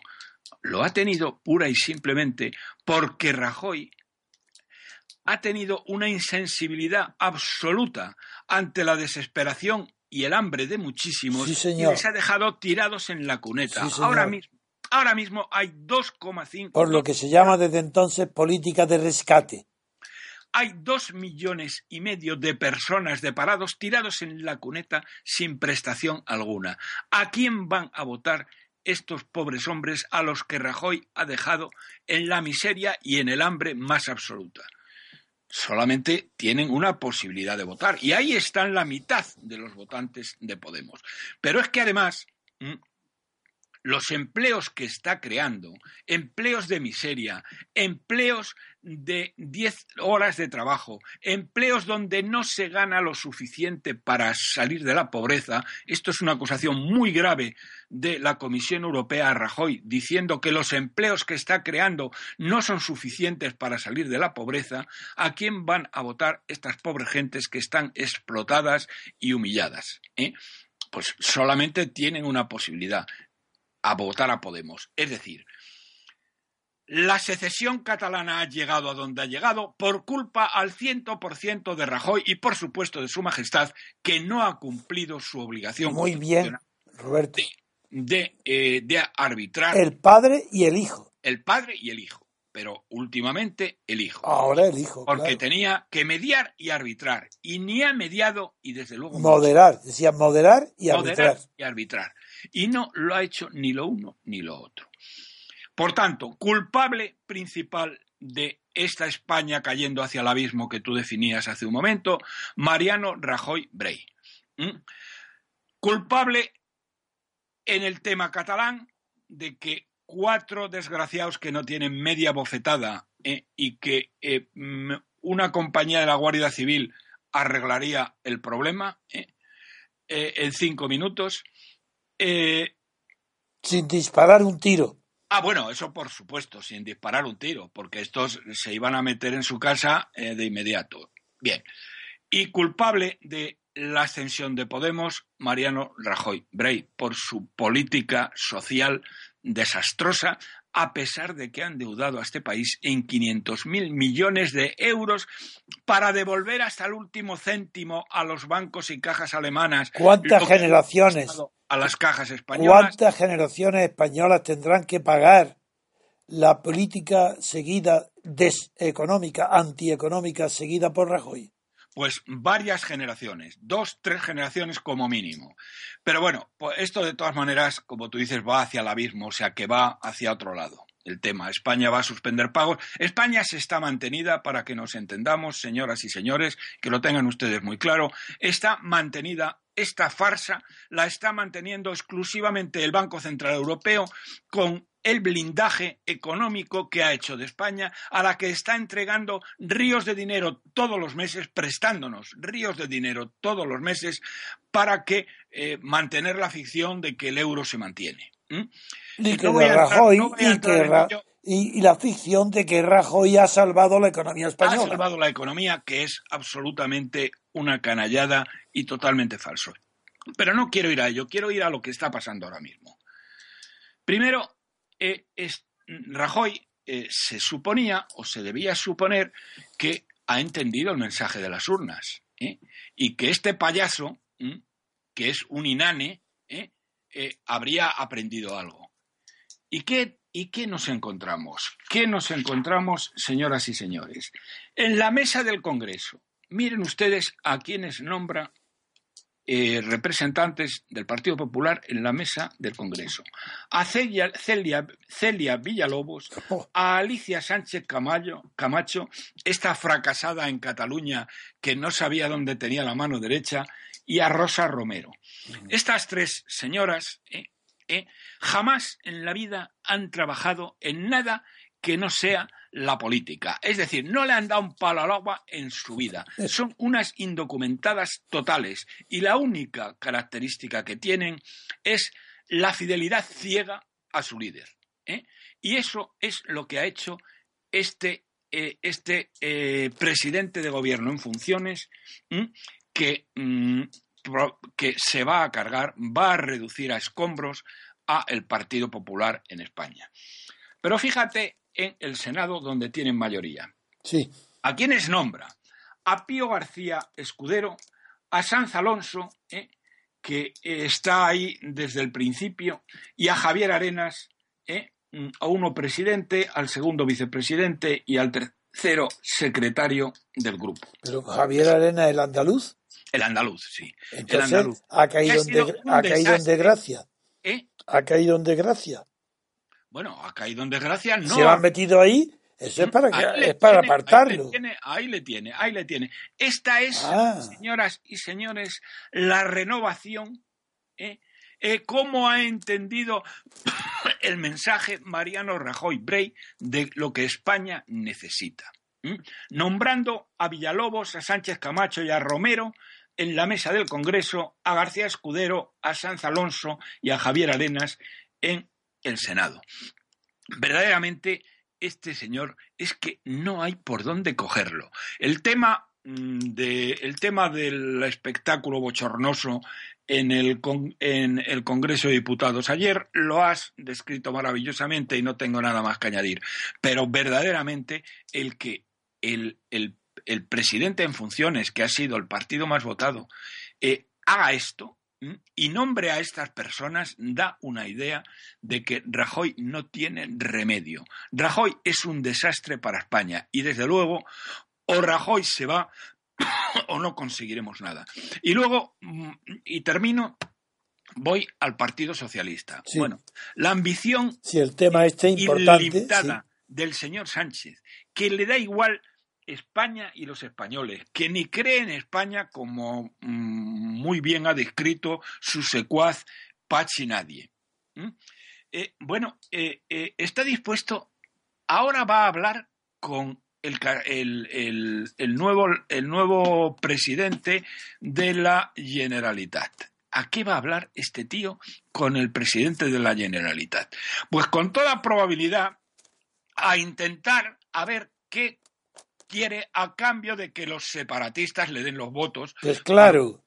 Lo ha tenido pura y simplemente porque Rajoy ha tenido una insensibilidad absoluta ante la desesperación y el hambre de muchísimos y les ha dejado tirados en la cuneta. ahora mismo, ahora mismo hay 2,5 por lo que se llama desde entonces política de rescate. Hay dos millones y medio de personas de parados tirados en la cuneta sin prestación alguna. ¿A quién van a votar estos pobres hombres a los que Rajoy ha dejado en la miseria y en el hambre más absoluta? solamente tienen una posibilidad de votar. Y ahí están la mitad de los votantes de Podemos. Pero es que además los empleos que está creando, empleos de miseria, empleos de 10 horas de trabajo, empleos donde no se gana lo suficiente para salir de la pobreza, esto es una acusación muy grave de la Comisión Europea a Rajoy, diciendo que los empleos que está creando no son suficientes para salir de la pobreza, ¿a quién van a votar estas pobres gentes que están explotadas y humilladas? ¿Eh? Pues solamente tienen una posibilidad, a votar a Podemos. Es decir, la secesión catalana ha llegado a donde ha llegado por culpa al ciento por ciento de Rajoy y, por supuesto, de Su Majestad, que no ha cumplido su obligación. Muy bien, Roberto. De, eh, de, arbitrar. El padre y el hijo. El padre y el hijo. Pero últimamente el hijo. Ahora el hijo. Porque tenía que mediar y arbitrar. Y ni ha mediado y desde luego. Moderar. Decía moderar y arbitrar. Moderar y arbitrar. Y no lo ha hecho ni lo uno ni lo otro. Por tanto, culpable principal de esta España cayendo hacia el abismo que tú definías hace un momento, Mariano Rajoy Brey. ¿Mm? Culpable en el tema catalán de que cuatro desgraciados que no tienen media bofetada ¿eh? y que eh, una compañía de la Guardia Civil arreglaría el problema ¿eh? en cinco minutos. sin disparar un tiro. Ah, bueno, eso por supuesto, sin disparar un tiro, porque estos se iban a meter en su casa de inmediato. Bien. Y culpable de la ascensión de Podemos, Mariano Rajoy Brey, por su política social desastrosa, a pesar de que han deudado a este país en 500.000 millones de euros para devolver hasta el último céntimo a los bancos y cajas alemanas. ¿Cuántas generaciones? A las cajas españolas. ¿Cuántas generaciones españolas tendrán que pagar la política seguida deseconómica, antieconómica, seguida por Rajoy? Pues varias generaciones, dos, tres generaciones como mínimo. Pero bueno, pues esto de todas maneras, como tú dices, va hacia el abismo, o sea que va hacia otro lado el tema. España va a suspender pagos. España se está mantenida, para que nos entendamos, señoras y señores, que lo tengan ustedes muy claro, está mantenida esta farsa la está manteniendo exclusivamente el Banco Central Europeo con el blindaje económico que ha hecho de España, a la que está entregando ríos de dinero todos los meses, prestándonos ríos de dinero todos los meses para que eh, mantener la ficción de que el euro se mantiene. Y, que Rajoy, y, la ficción de que Rajoy ha salvado la economía española. Ha salvado la economía, que es absolutamente una canallada y totalmente falso. Pero no quiero ir a ello, quiero ir a lo que está pasando ahora mismo. Primero, eh, Rajoy eh, se suponía o se debía suponer que ha entendido el mensaje de las urnas ¿eh? y que este payaso, que es un inane, habría aprendido algo. ¿Y qué, ¿Y qué nos encontramos? ¿Qué nos encontramos, señoras y señores? En la mesa del Congreso. Miren ustedes a quienes nombra eh, representantes del Partido Popular en la mesa del Congreso. A Celia, Celia, Villalobos, a Alicia Sánchez Camacho, esta fracasada en Cataluña que no sabía dónde tenía la mano derecha, y a Rosa Romero. Estas tres señoras eh, eh, jamás en la vida han trabajado en nada que no sea la política. Es decir, no le han dado un palo al agua en su vida. Son unas indocumentadas totales y la única característica que tienen es la fidelidad ciega a su líder. ¿eh? Y eso es lo que ha hecho este, eh, este eh, presidente de gobierno en funciones que, mm, que se va a cargar, va a reducir a escombros a el Partido Popular en España. Pero fíjate en el Senado donde tienen mayoría. Sí. ¿A quiénes nombra? A Pío García Escudero, a Sanz Alonso, ¿eh? que está ahí desde el principio, y a Javier Arenas, ¿eh? a uno presidente, al segundo vicepresidente y al tercero secretario del grupo. ¿Pero Javier Arenas el andaluz? El andaluz, sí. el andaluz. ha caído, en, ha caído en desgracia. ¿Eh? Ha caído en desgracia. Bueno, ha caído en desgracia, no. Se lo han metido ahí, eso es para, es para apartarlo. Ahí le, tiene, ahí le tiene, Esta es, ah. señoras y señores, la renovación. ¿eh? ¿eh? cómo ha entendido el mensaje Mariano Rajoy Brey de lo que España necesita. Nombrando a Villalobos, a Sánchez Camacho y a Romero en la mesa del Congreso, a García Escudero, a Sanz Alonso y a Javier Arenas en el Senado. Verdaderamente, este señor es que no hay por dónde cogerlo. El tema, mm, de, el tema del espectáculo bochornoso en el, en el Congreso de Diputados. Ayer lo has descrito maravillosamente y no tengo nada más que añadir. Pero verdaderamente el que el, el, presidente en funciones, que ha sido el partido más votado, eh, haga esto, y nombre a estas personas da una idea de que Rajoy no tiene remedio. Rajoy es un desastre para España y desde luego o Rajoy se va o no conseguiremos nada. Y luego, mm, y termino, voy al Partido Socialista. Bueno, la ambición si el tema este importante, del señor Sánchez, que le da igual España y los españoles, que ni cree en España como mm, muy bien ha descrito su secuaz Pachi Nadie. Eh, bueno, eh, eh, está dispuesto, ahora va a hablar con el, nuevo, el nuevo presidente de la Generalitat. ¿A qué va a hablar este tío con el presidente de la Generalitat? Pues con toda probabilidad a intentar a ver qué quiere a cambio de que los separatistas le den los votos. Pues claro.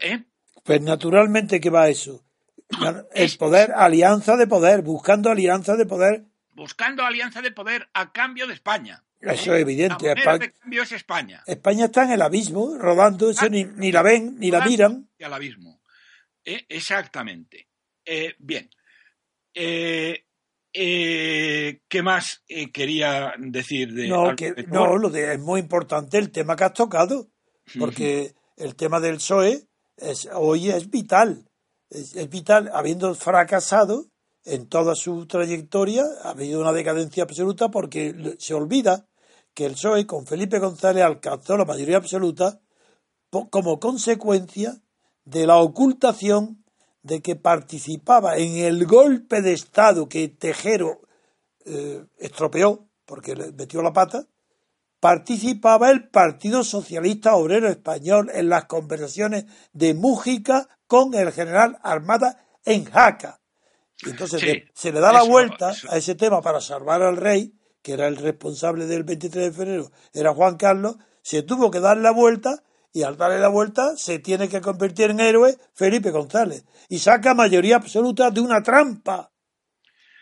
¿Eh? Pues naturalmente que va eso. El poder, alianza de poder, buscando alianza de poder. Buscando alianza de poder a cambio de España. Eso es evidente. La España, de cambio es España. España está en el abismo, rodando, eso ni, ni, la ven, ni la miran. Al abismo. Eh, exactamente. Eh, bien. Eh, ¿Qué más quería decir de.? No, que, no lo de, es muy importante el tema que has tocado, porque el tema del PSOE es, hoy es vital. Es, es, vital, habiendo fracasado en toda su trayectoria, ha habido una decadencia absoluta porque se olvida que el PSOE con Felipe González alcanzó la mayoría absoluta como consecuencia de la ocultación de que participaba en el golpe de Estado que Tejero eh, estropeó, porque le metió la pata, participaba el Partido Socialista Obrero Español en las conversaciones de Mújica con el general Armada en Jaca. Y entonces se le da la vuelta a ese tema para salvar al rey, que era el responsable del 23 de febrero, era Juan Carlos, se tuvo que dar la vuelta y al darle la vuelta se tiene que convertir en héroe Felipe González y saca mayoría absoluta de una trampa.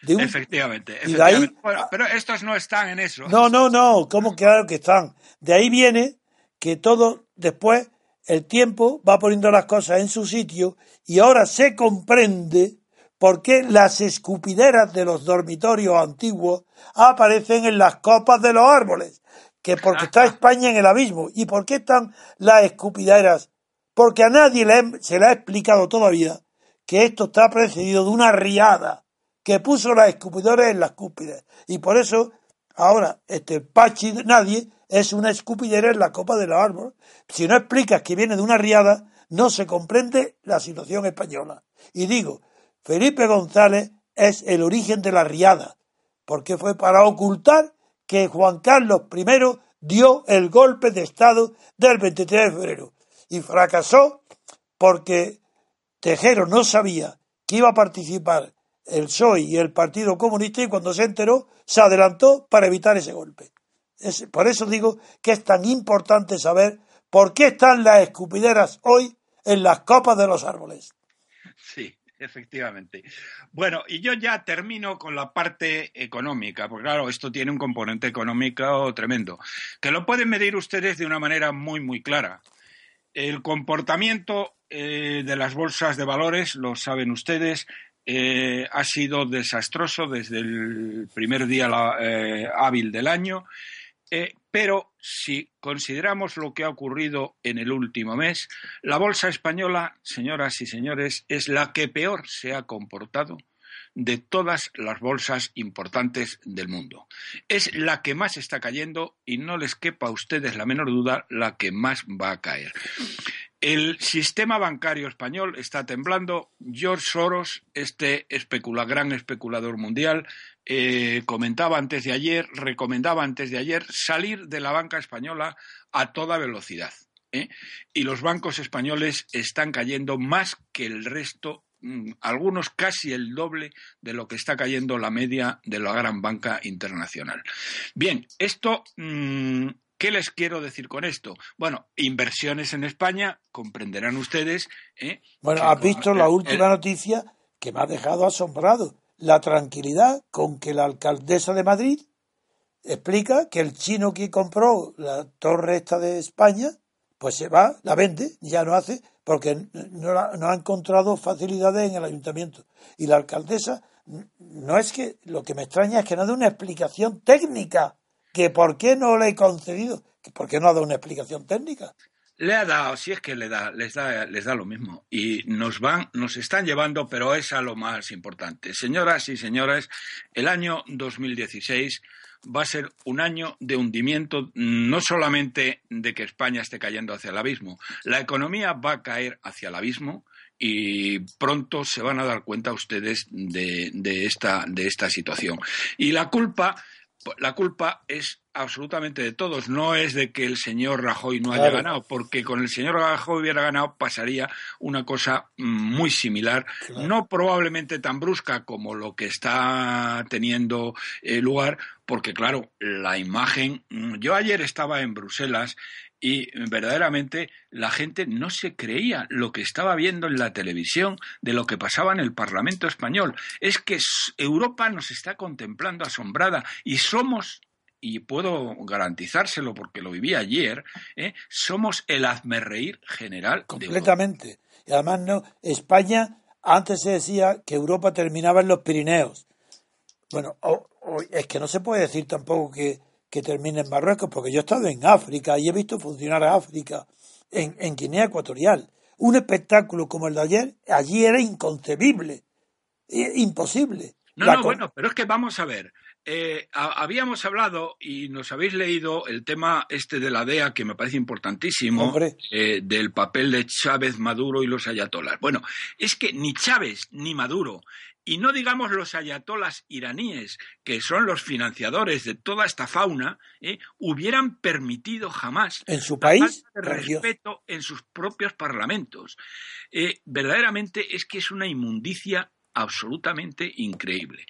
Efectivamente, efectivamente. pero estos no están en eso. No, no, no, como claro que están. De ahí viene que todo después el tiempo va poniendo las cosas en su sitio y ahora se comprende por qué las escupideras de los dormitorios antiguos aparecen en las copas de los árboles que porque está España en el abismo. ¿Y por qué están las escupideras? Porque a nadie le, se le ha explicado todavía que esto está precedido de una riada que puso las escupideras en las cúpidas. Y por eso, ahora, este Pachi nadie es una escupidera en la copa del árbol. Si no explicas que viene de una riada, no se comprende la situación española. Y digo, Felipe González es el origen de la riada, porque fue para ocultar que Juan Carlos I dio el golpe de Estado del 23 de febrero y fracasó porque Tejero no sabía que iba a participar el PSOE y el Partido Comunista y cuando se enteró se adelantó para evitar ese golpe. por eso digo que es tan importante saber por qué están las escupideras hoy en las copas de los árboles. Efectivamente. Bueno, y yo ya termino con la parte económica, porque claro, esto tiene un componente económico tremendo, que lo pueden medir ustedes de una manera muy, muy clara. El comportamiento eh, de las bolsas de valores, lo saben ustedes, eh, ha sido desastroso desde el primer día eh, hábil del año. Pero si consideramos lo que ha ocurrido en el último mes, la bolsa española, señoras y señores, es la que peor se ha comportado de todas las bolsas importantes del mundo. Es la que más está cayendo y no les quepa a ustedes la menor duda la que más va a caer. El sistema bancario español está temblando. George Soros, este gran especulador mundial, eh, comentaba antes de ayer, recomendaba antes de ayer salir de la banca española a toda velocidad. ¿eh? Y los bancos españoles están cayendo más que el resto, mm, algunos casi el doble de lo que está cayendo la media de la gran banca internacional. Bien, esto. Mm, ¿Qué les quiero decir con esto? Bueno, inversiones en España, comprenderán ustedes. ¿eh? Bueno, has visto la última noticia que me ha dejado asombrado. La tranquilidad con que la alcaldesa de Madrid explica que el chino que compró la torre esta de España, pues se va, la vende, ya no hace, porque no, no ha encontrado facilidades en el ayuntamiento. Y la alcaldesa, no es que, lo que me extraña es que no dé una explicación técnica que por qué no le he concedido, que por qué no ha dado una explicación técnica. Le ha dado, si es que le da, les da, les da lo mismo. Y nos van, nos están llevando, pero es a lo más importante. Señoras y señores, el año 2016 va a ser un año de hundimiento, no solamente de que España esté cayendo hacia el abismo, la economía va a caer hacia el abismo y pronto se van a dar cuenta ustedes de, de, esta, de esta situación. Y la culpa, la culpa es absolutamente de todos. No es de que el señor Rajoy no haya ganado, porque con el señor Rajoy hubiera ganado pasaría una cosa muy similar, no probablemente tan brusca como lo que está teniendo eh, lugar, porque claro, la imagen. Yo ayer estaba en Bruselas y verdaderamente la gente no se creía lo que estaba viendo en la televisión de lo que pasaba en el Parlamento español. Es que Europa nos está contemplando asombrada y somos y puedo garantizárselo porque lo viví ayer, ¿eh? somos el hazmerreír general. Completamente. y además, no, España, antes se decía que Europa terminaba en los Pirineos. Bueno, es que no se puede decir tampoco que que termine en Marruecos, porque yo he estado en África y he visto funcionar a África, en, en Guinea Ecuatorial. Un espectáculo como el de ayer, allí era inconcebible, imposible. No, no, bueno, pero es que vamos a ver. Eh, habíamos hablado y nos habéis leído el tema este de la DEA que me parece importantísimo eh, del papel de Chávez, Maduro y los ayatolas. Bueno, es que ni Chávez ni Maduro y no digamos los ayatolas iraníes, que son los financiadores de toda esta fauna, ¿eh? hubieran permitido jamás en su país respeto en sus propios parlamentos. Eh, verdaderamente es que es una inmundicia absolutamente increíble.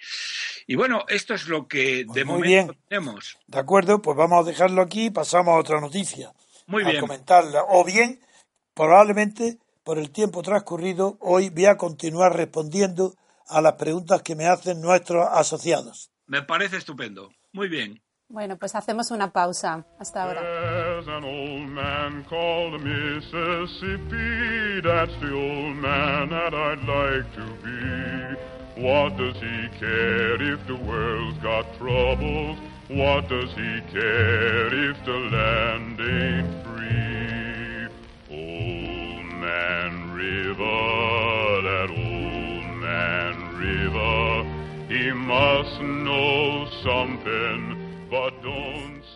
Y bueno, esto es lo que pues de momento tenemos. De acuerdo, pues vamos a dejarlo aquí y pasamos a otra noticia. Muy bien. comentarla. O bien, probablemente por el tiempo transcurrido, hoy voy a continuar respondiendo a las preguntas que me hacen nuestros asociados. Me parece estupendo. Muy bien. Bueno, pues hacemos una pausa. Hasta ahora. There's an old man called Mississippi. That's the old man that I'd like to be. What does he care if the world's got troubles? What does he care if the land ain't free? Old man River, that old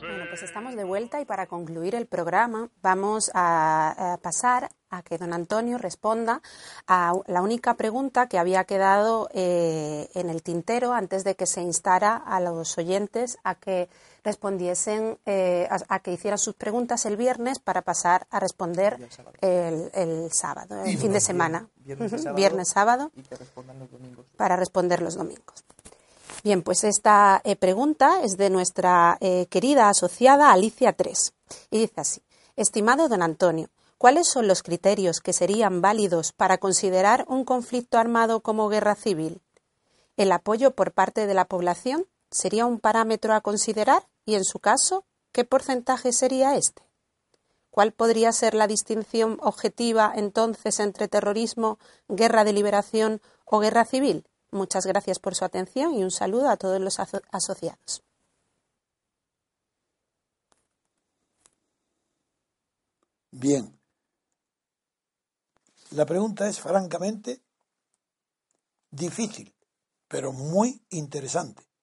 bueno, pues estamos de vuelta y para concluir el programa vamos a, pasar a que don Antonio responda a la única pregunta que había quedado eh, en el tintero antes de que se instara a los oyentes a que respondiesen, eh, a, que hicieran sus preguntas el viernes para pasar a responder el, sábado, el, fin de semana. Viernes, sábado, y que respondan los domingos. Para responder los domingos. Bien, pues esta eh, pregunta es de nuestra eh, querida asociada Alicia 3 y dice así, estimado don Antonio, ¿cuáles son los criterios que serían válidos para considerar un conflicto armado como guerra civil? ¿El apoyo por parte de la población sería un parámetro a considerar y, en su caso, qué porcentaje sería este? ¿Cuál podría ser la distinción objetiva entonces entre terrorismo, guerra de liberación o guerra civil? Muchas gracias por su atención y un saludo a todos los asociados. Bien. La pregunta es francamente difícil, pero muy interesante.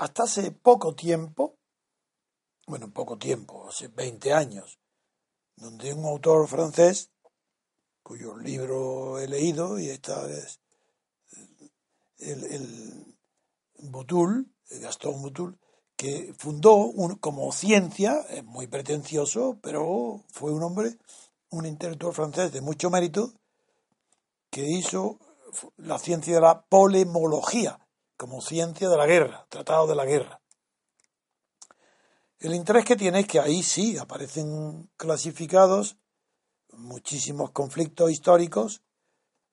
Hasta hace poco tiempo, bueno, poco tiempo, hace 20 años, donde un autor francés cuyo libro he leído y esta es el, el Boutul, Gastón Boutul, que fundó un, como ciencia, es muy pretencioso, pero fue un hombre, un intelectual francés de mucho mérito, que hizo la ciencia de la polemología, como ciencia de la guerra, tratado de la guerra. El interés que tiene es que ahí sí aparecen clasificados muchísimos conflictos históricos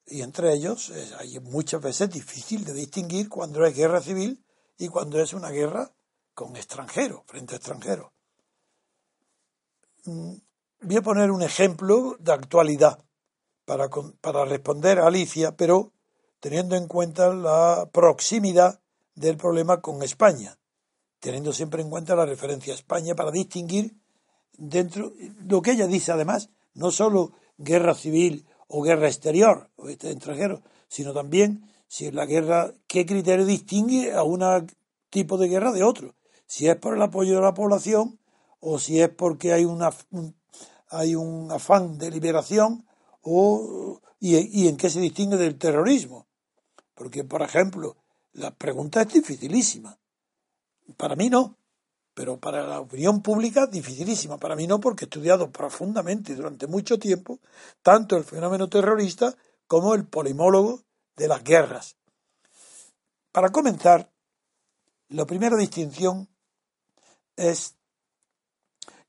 y entre ellos hay muchas veces difícil de distinguir cuando es guerra civil y cuando es una guerra con extranjeros, frente a extranjeros. Mm, voy a poner un ejemplo de actualidad para, para responder a Alicia, pero teniendo en cuenta la proximidad del problema con España, teniendo siempre en cuenta la referencia a España para distinguir dentro lo que ella dice además no solo guerra civil o guerra exterior o este extranjero, sino también Si es la guerra, ¿qué criterio distingue a un tipo de guerra de otro? Si es por el apoyo de la población o si es porque hay una hay un afán de liberación o y en qué se distingue del terrorismo. Porque, por ejemplo, la pregunta es dificilísima. Para mí no, pero para la opinión pública dificilísima. Para mí no, porque he estudiado profundamente durante mucho tiempo tanto el fenómeno terrorista como el polimólogo de las guerras. Para comenzar, la primera distinción es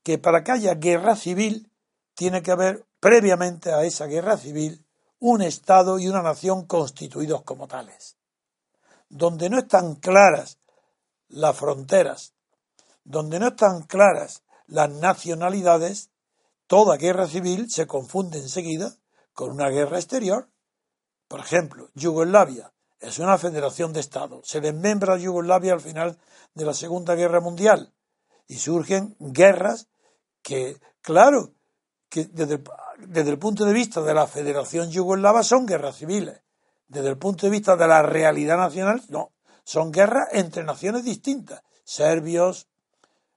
que para que haya guerra civil tiene que haber previamente a esa guerra civil un Estado y una nación constituidos como tales, donde no están claras las fronteras, donde no están claras las nacionalidades, toda guerra civil se confunde enseguida con una guerra exterior. Por ejemplo, Yugoslavia es una federación de estados. Se desmembra Yugoslavia al final de la Segunda Guerra Mundial y surgen guerras que, claro, que desde, desde el punto de vista de la Federación Yugoslava son guerras civiles. Desde el punto de vista de la realidad nacional, no. Son guerras entre naciones distintas. Serbios,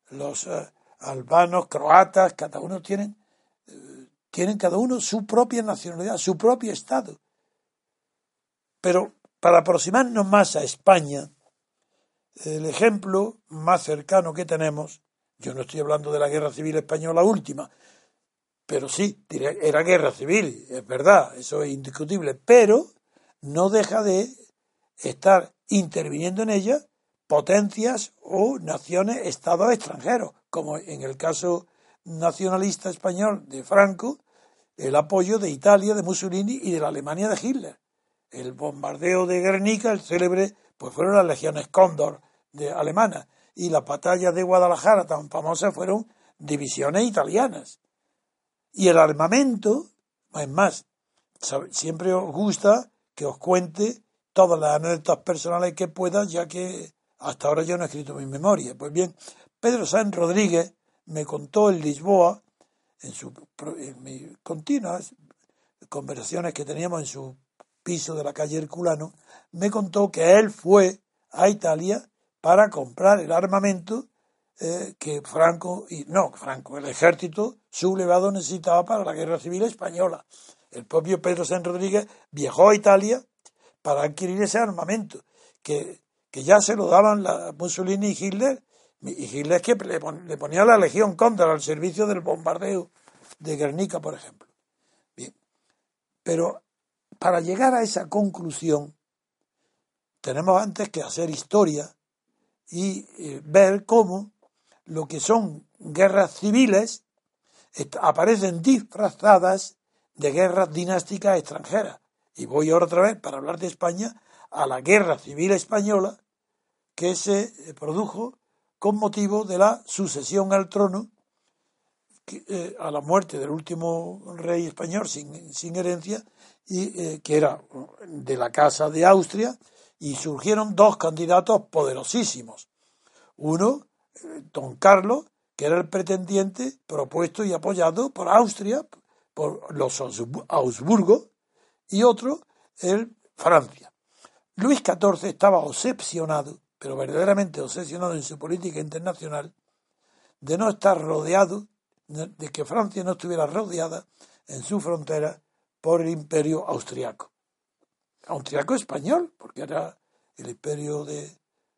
los eh, albanos, croatas, cada uno tienen, tienen cada uno su propia nacionalidad, su propio Estado. Pero para aproximarnos más a España, el ejemplo más cercano que tenemos, yo no estoy hablando de la guerra civil española última, pero sí, era guerra civil, es verdad, eso es indiscutible, pero no deja de estar interviniendo en ella potencias o naciones, estados extranjeros, como en el caso nacionalista español de Franco, el apoyo de Italia, de Mussolini y de la Alemania de Hitler. El bombardeo de Guernica, el célebre, pues fueron las legiones Cóndor de alemanas y las batallas de Guadalajara tan famosas fueron divisiones italianas. Y el armamento, es más, siempre os gusta que os cuente todas las anécdotas personales que pueda, ya que hasta ahora yo no he escrito mi memoria. Pues bien, Pedro Sáenz Rodríguez me contó en Lisboa, en, su, en mis continuas conversaciones que teníamos en su piso de la calle Herculano, me contó que él fue a Italia para comprar el armamento eh, que Franco, y no, Franco, el ejército sublevado necesitaba para la guerra civil española. El propio Pedro San Rodríguez viajó a Italia para adquirir ese armamento, que, que ya se lo daban la Mussolini y Hitler, y Hitler que le, ponía la Legión Cóndor al servicio del bombardeo de Guernica, por ejemplo. Bien, pero para llegar a esa conclusión, tenemos antes que hacer historia y eh, ver cómo lo que son guerras civiles aparecen disfrazadas de guerras dinásticas extranjeras. Y voy ahora otra vez, para hablar de España, a la guerra civil española que se eh, produjo con motivo de la sucesión al trono eh, a la muerte del último rey español sin, sin herencia, y eh, que era de la Casa de Austria, y surgieron dos candidatos poderosísimos. Uno, don Carlos, que era el pretendiente propuesto y apoyado por Austria, por los Augsburgo, y otro, el Francia. Luis XIV estaba obsesionado, pero verdaderamente obsesionado en su política internacional, de no estar rodeado, de que Francia no estuviera rodeada en su frontera por el imperio austriaco. Austriaco español, porque era el imperio de,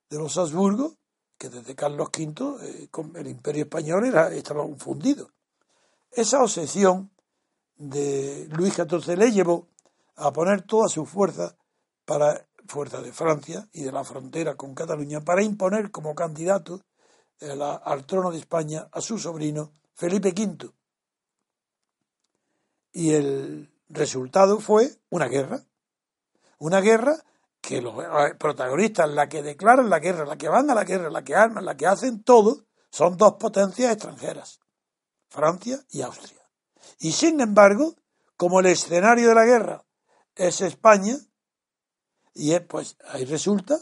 de los Habsburgo, que desde Carlos V eh, el imperio español era, estaba fundido. Esa obsesión de Luis XIV le llevó a poner toda su fuerza para fuerza de Francia y de la frontera con Cataluña para imponer como candidato eh, al trono de España a su sobrino Felipe V. Y el resultado fue una guerra. Una guerra que los protagonistas, la que declaran la guerra, la que van a la guerra, la que arman, la que hacen todo, son dos potencias extranjeras, Francia y Austria. Y sin embargo, como el escenario de la guerra es España, y pues ahí resulta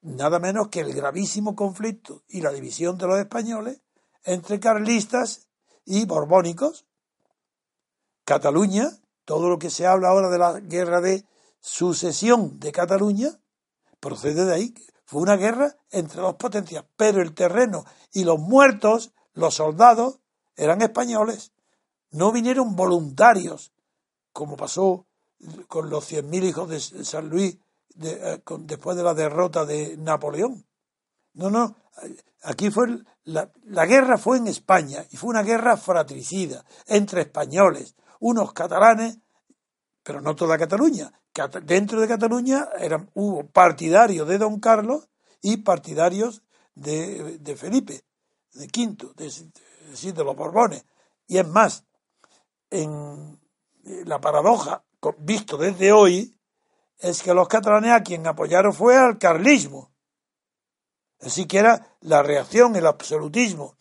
nada menos que el gravísimo conflicto y la división de los españoles entre carlistas y borbónicos. Cataluña, todo lo que se habla ahora de la guerra de sucesión de Cataluña procede de ahí. Fue una guerra entre dos potencias, pero el terreno y los muertos, los soldados, eran españoles. No vinieron voluntarios, como pasó con los 100.000 hijos de San Luis eh, después de la derrota de Napoleón. No, no, aquí fue la, la, guerra fue en España y fue una guerra fratricida entre españoles, unos catalanes, pero no toda Cataluña. Dentro de Cataluña eran, hubo partidarios de Don Carlos y partidarios de, de Felipe, de Quinto, de, de, los Borbones. Y es más, en la paradoja, visto desde hoy, es que los catalanes a quien apoyaron fue al carlismo. Así que era la reacción, el absolutismo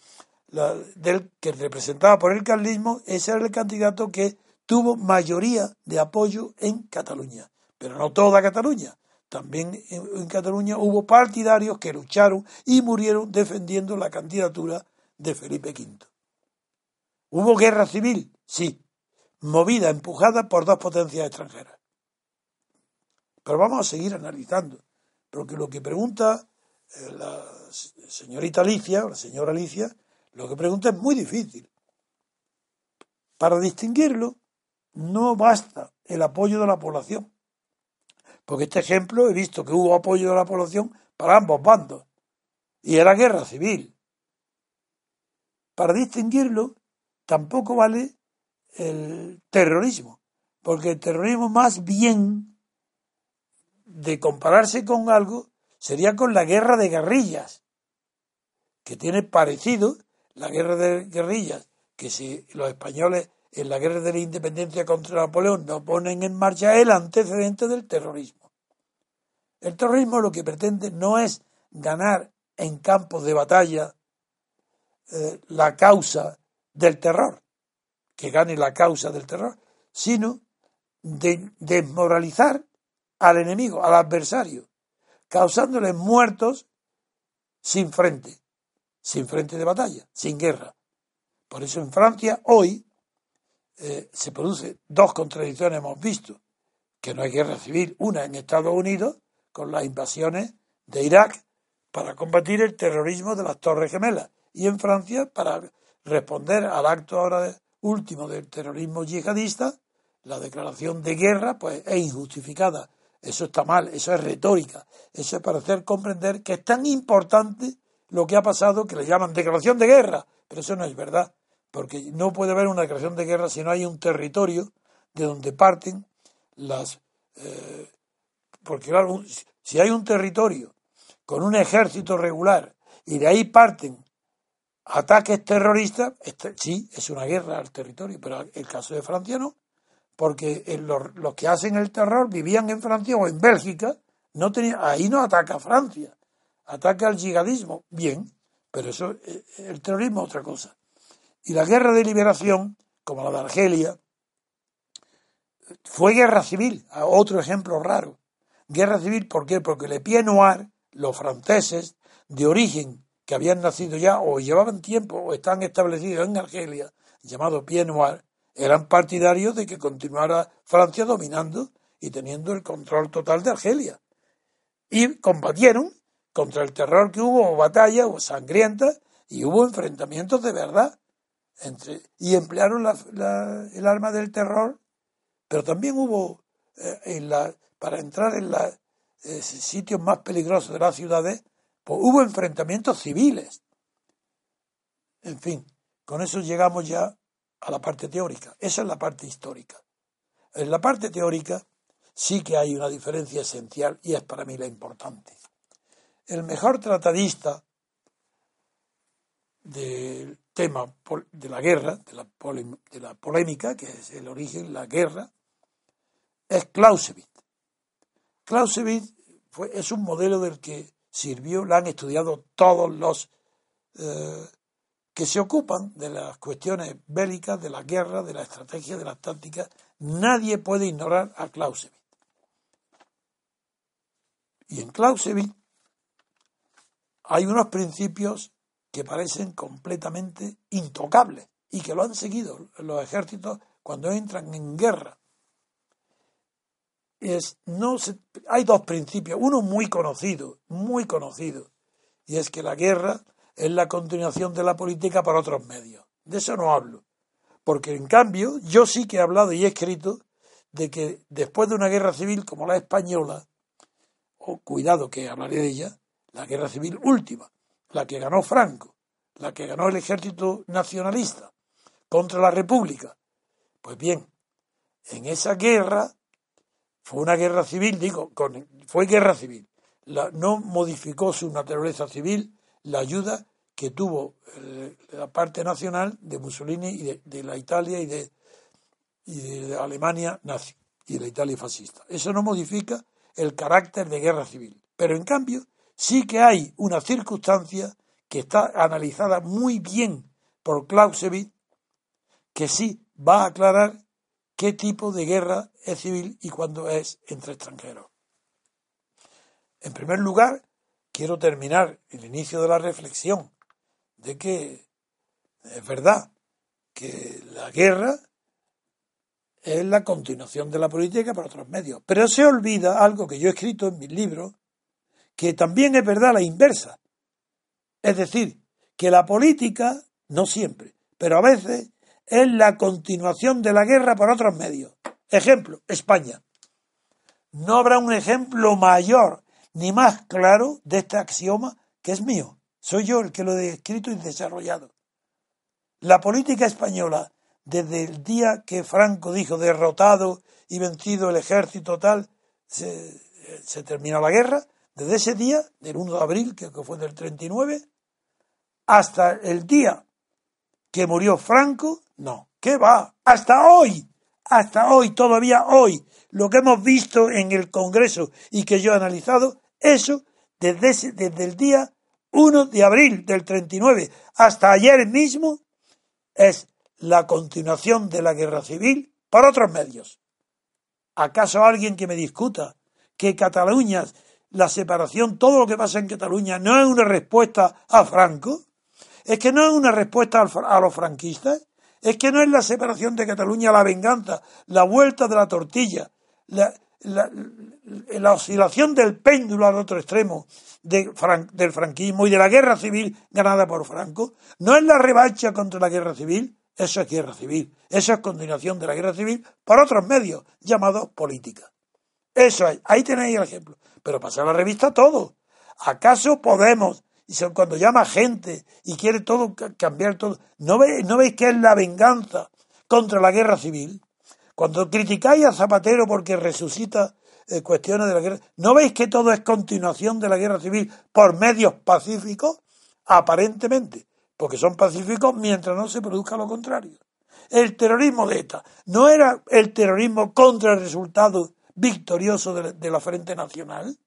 del que representaba por el carlismo, ese era el candidato que tuvo mayoría de apoyo en Cataluña. Pero no toda Cataluña. También en Cataluña hubo partidarios que lucharon y murieron defendiendo la candidatura de Felipe V. ¿Hubo guerra civil? Sí, movida, empujada por dos potencias extranjeras. Pero vamos a seguir analizando, porque lo que pregunta eh, la señorita Alicia, o la señora Alicia, lo que pregunta es muy difícil. Para distinguirlo, no basta el apoyo de la población. Porque este ejemplo he visto que hubo apoyo de la población para ambos bandos. Y era guerra civil. Para distinguirlo, tampoco vale el terrorismo. Porque el terrorismo más bien de compararse con algo sería con la guerra de guerrillas, que tiene parecido la guerra de guerrillas, que si los españoles en la guerra de la independencia contra Napoleón no ponen en marcha el antecedente del terrorismo. El terrorismo lo que pretende no es ganar en campos de batalla eh, la causa del terror, que gane la causa del terror, sino de desmoralizar al enemigo, al adversario, causándole muertos sin frente, sin frente de batalla, sin guerra. Por eso en Francia hoy eh, se producen dos contradicciones, hemos visto, que no hay guerra civil, una en Estados Unidos con las invasiones de Irak para combatir el terrorismo de las Torres Gemelas y en Francia para responder al acto ahora último del terrorismo yihadista, la declaración de guerra pues es injustificada. Eso está mal, eso es retórica, eso es para hacer comprender que es tan importante lo que ha pasado que le llaman declaración de guerra, pero eso no es verdad, porque no puede haber una declaración de guerra si no hay un territorio de donde parten las... Eh, porque si hay un territorio con un ejército regular y de ahí parten ataques terroristas, este, sí, es una guerra al territorio, pero el caso de Francia no porque los, que hacen el terror vivían en Francia o en Bélgica, no tenía, ahí no ataca Francia, ataca al yihadismo, bien, pero eso, eh, el terrorismo es otra cosa. Y la guerra de liberación, como la de Argelia, fue guerra civil, otro ejemplo raro. Guerra civil, ¿por qué? Porque le Pied Noir, los franceses de origen que habían nacido ya o llevaban tiempo o están establecidos en Argelia, llamado Pied Noir, eran partidarios de que continuara Francia dominando y teniendo el control total de Argelia. Y combatieron contra el terror que hubo, batallas o sangrientas, y hubo enfrentamientos de verdad. Entre, y emplearon el arma del terror, pero también hubo, eh, en la, para entrar en los eh, sitios más peligrosos de las ciudades, pues hubo enfrentamientos civiles. En fin, con eso llegamos ya a la parte teórica. Esa es la parte histórica. En la parte teórica sí que hay una diferencia esencial y es para mí la importante. El mejor tratadista del tema de la guerra, de la, de la polémica, que es el origen, la guerra, es Clausewitz. Clausewitz fue, es un modelo del que sirvió, lo han estudiado todos los eh, que se ocupan de las cuestiones bélicas, de la guerra, de la estrategia, de las tácticas. Nadie puede ignorar a Clausewitz. Y en Clausewitz hay unos principios que parecen completamente intocables y que lo han seguido los ejércitos cuando entran en guerra. es, no hay dos principios, uno muy conocido, muy conocido, y es que la guerra es la continuación de la política por otros medios. De eso no hablo, porque en cambio yo sí que he hablado y he escrito de que después de una guerra civil como la española, o cuidado que hablaré de ella, la guerra civil última, la que ganó Franco, la que ganó el ejército nacionalista contra la República. Pues bien, en esa guerra fue una guerra civil, digo, fue guerra civil. no modificó su naturaleza civil la ayuda que tuvo eh, la parte nacional de Mussolini y de, la Italia y de, y de Alemania nazi y de la Italia fascista. Eso no modifica el carácter de guerra civil. Pero en cambio, sí que hay una circunstancia que está analizada muy bien por Clausewitz, que sí va a aclarar qué tipo de guerra es civil y cuándo es entre extranjeros. En primer lugar, quiero terminar el inicio de la reflexión de que es verdad que la guerra es la continuación de la política por otros medios. Pero se olvida algo que yo he escrito en mis libros, que también es verdad la inversa. Es decir, que la política, no siempre, pero a veces es la continuación de la guerra por otros medios. Ejemplo, España. No habrá un ejemplo mayor ni más claro de este axioma que es mío. Soy yo el que lo he escrito y desarrollado. La política española, desde el día que Franco dijo derrotado y vencido el ejército tal, se, se terminó la guerra, desde ese día, del 1 de abril, que fue del 39, hasta el día que murió Franco, no, ¿qué va? Hasta hoy, hasta hoy, todavía hoy, lo que hemos visto en el Congreso y que yo he analizado, eso desde, desde el día 1 de abril del 39 hasta ayer mismo es la continuación de la guerra civil por otros medios. ¿Acaso alguien que me discuta que Cataluña, la separación, todo lo que pasa en Cataluña no es una respuesta a Franco? Es que no es una respuesta a los franquistas, es que no es la separación de Cataluña, la venganza, la vuelta de la tortilla, la, oscilación del péndulo al otro extremo del franquismo y de la guerra civil ganada por Franco, no es la revancha contra la guerra civil, eso es guerra civil, eso es continuación de la guerra civil por otros medios llamados política. Eso es, ahí tenéis el ejemplo. Pero pasa la revista todo. ¿Acaso podemos y cuando llama gente y quiere todo cambiar todo, ¿no veis, ¿no veis que es la venganza contra la guerra civil? Cuando criticáis a Zapatero porque resucita eh, cuestiones de la guerra, ¿no veis que todo es continuación de la guerra civil por medios pacíficos? Aparentemente, porque son pacíficos mientras no se produzca lo contrario. El terrorismo de ETA no era el terrorismo contra el resultado victorioso de la Frente Nacional,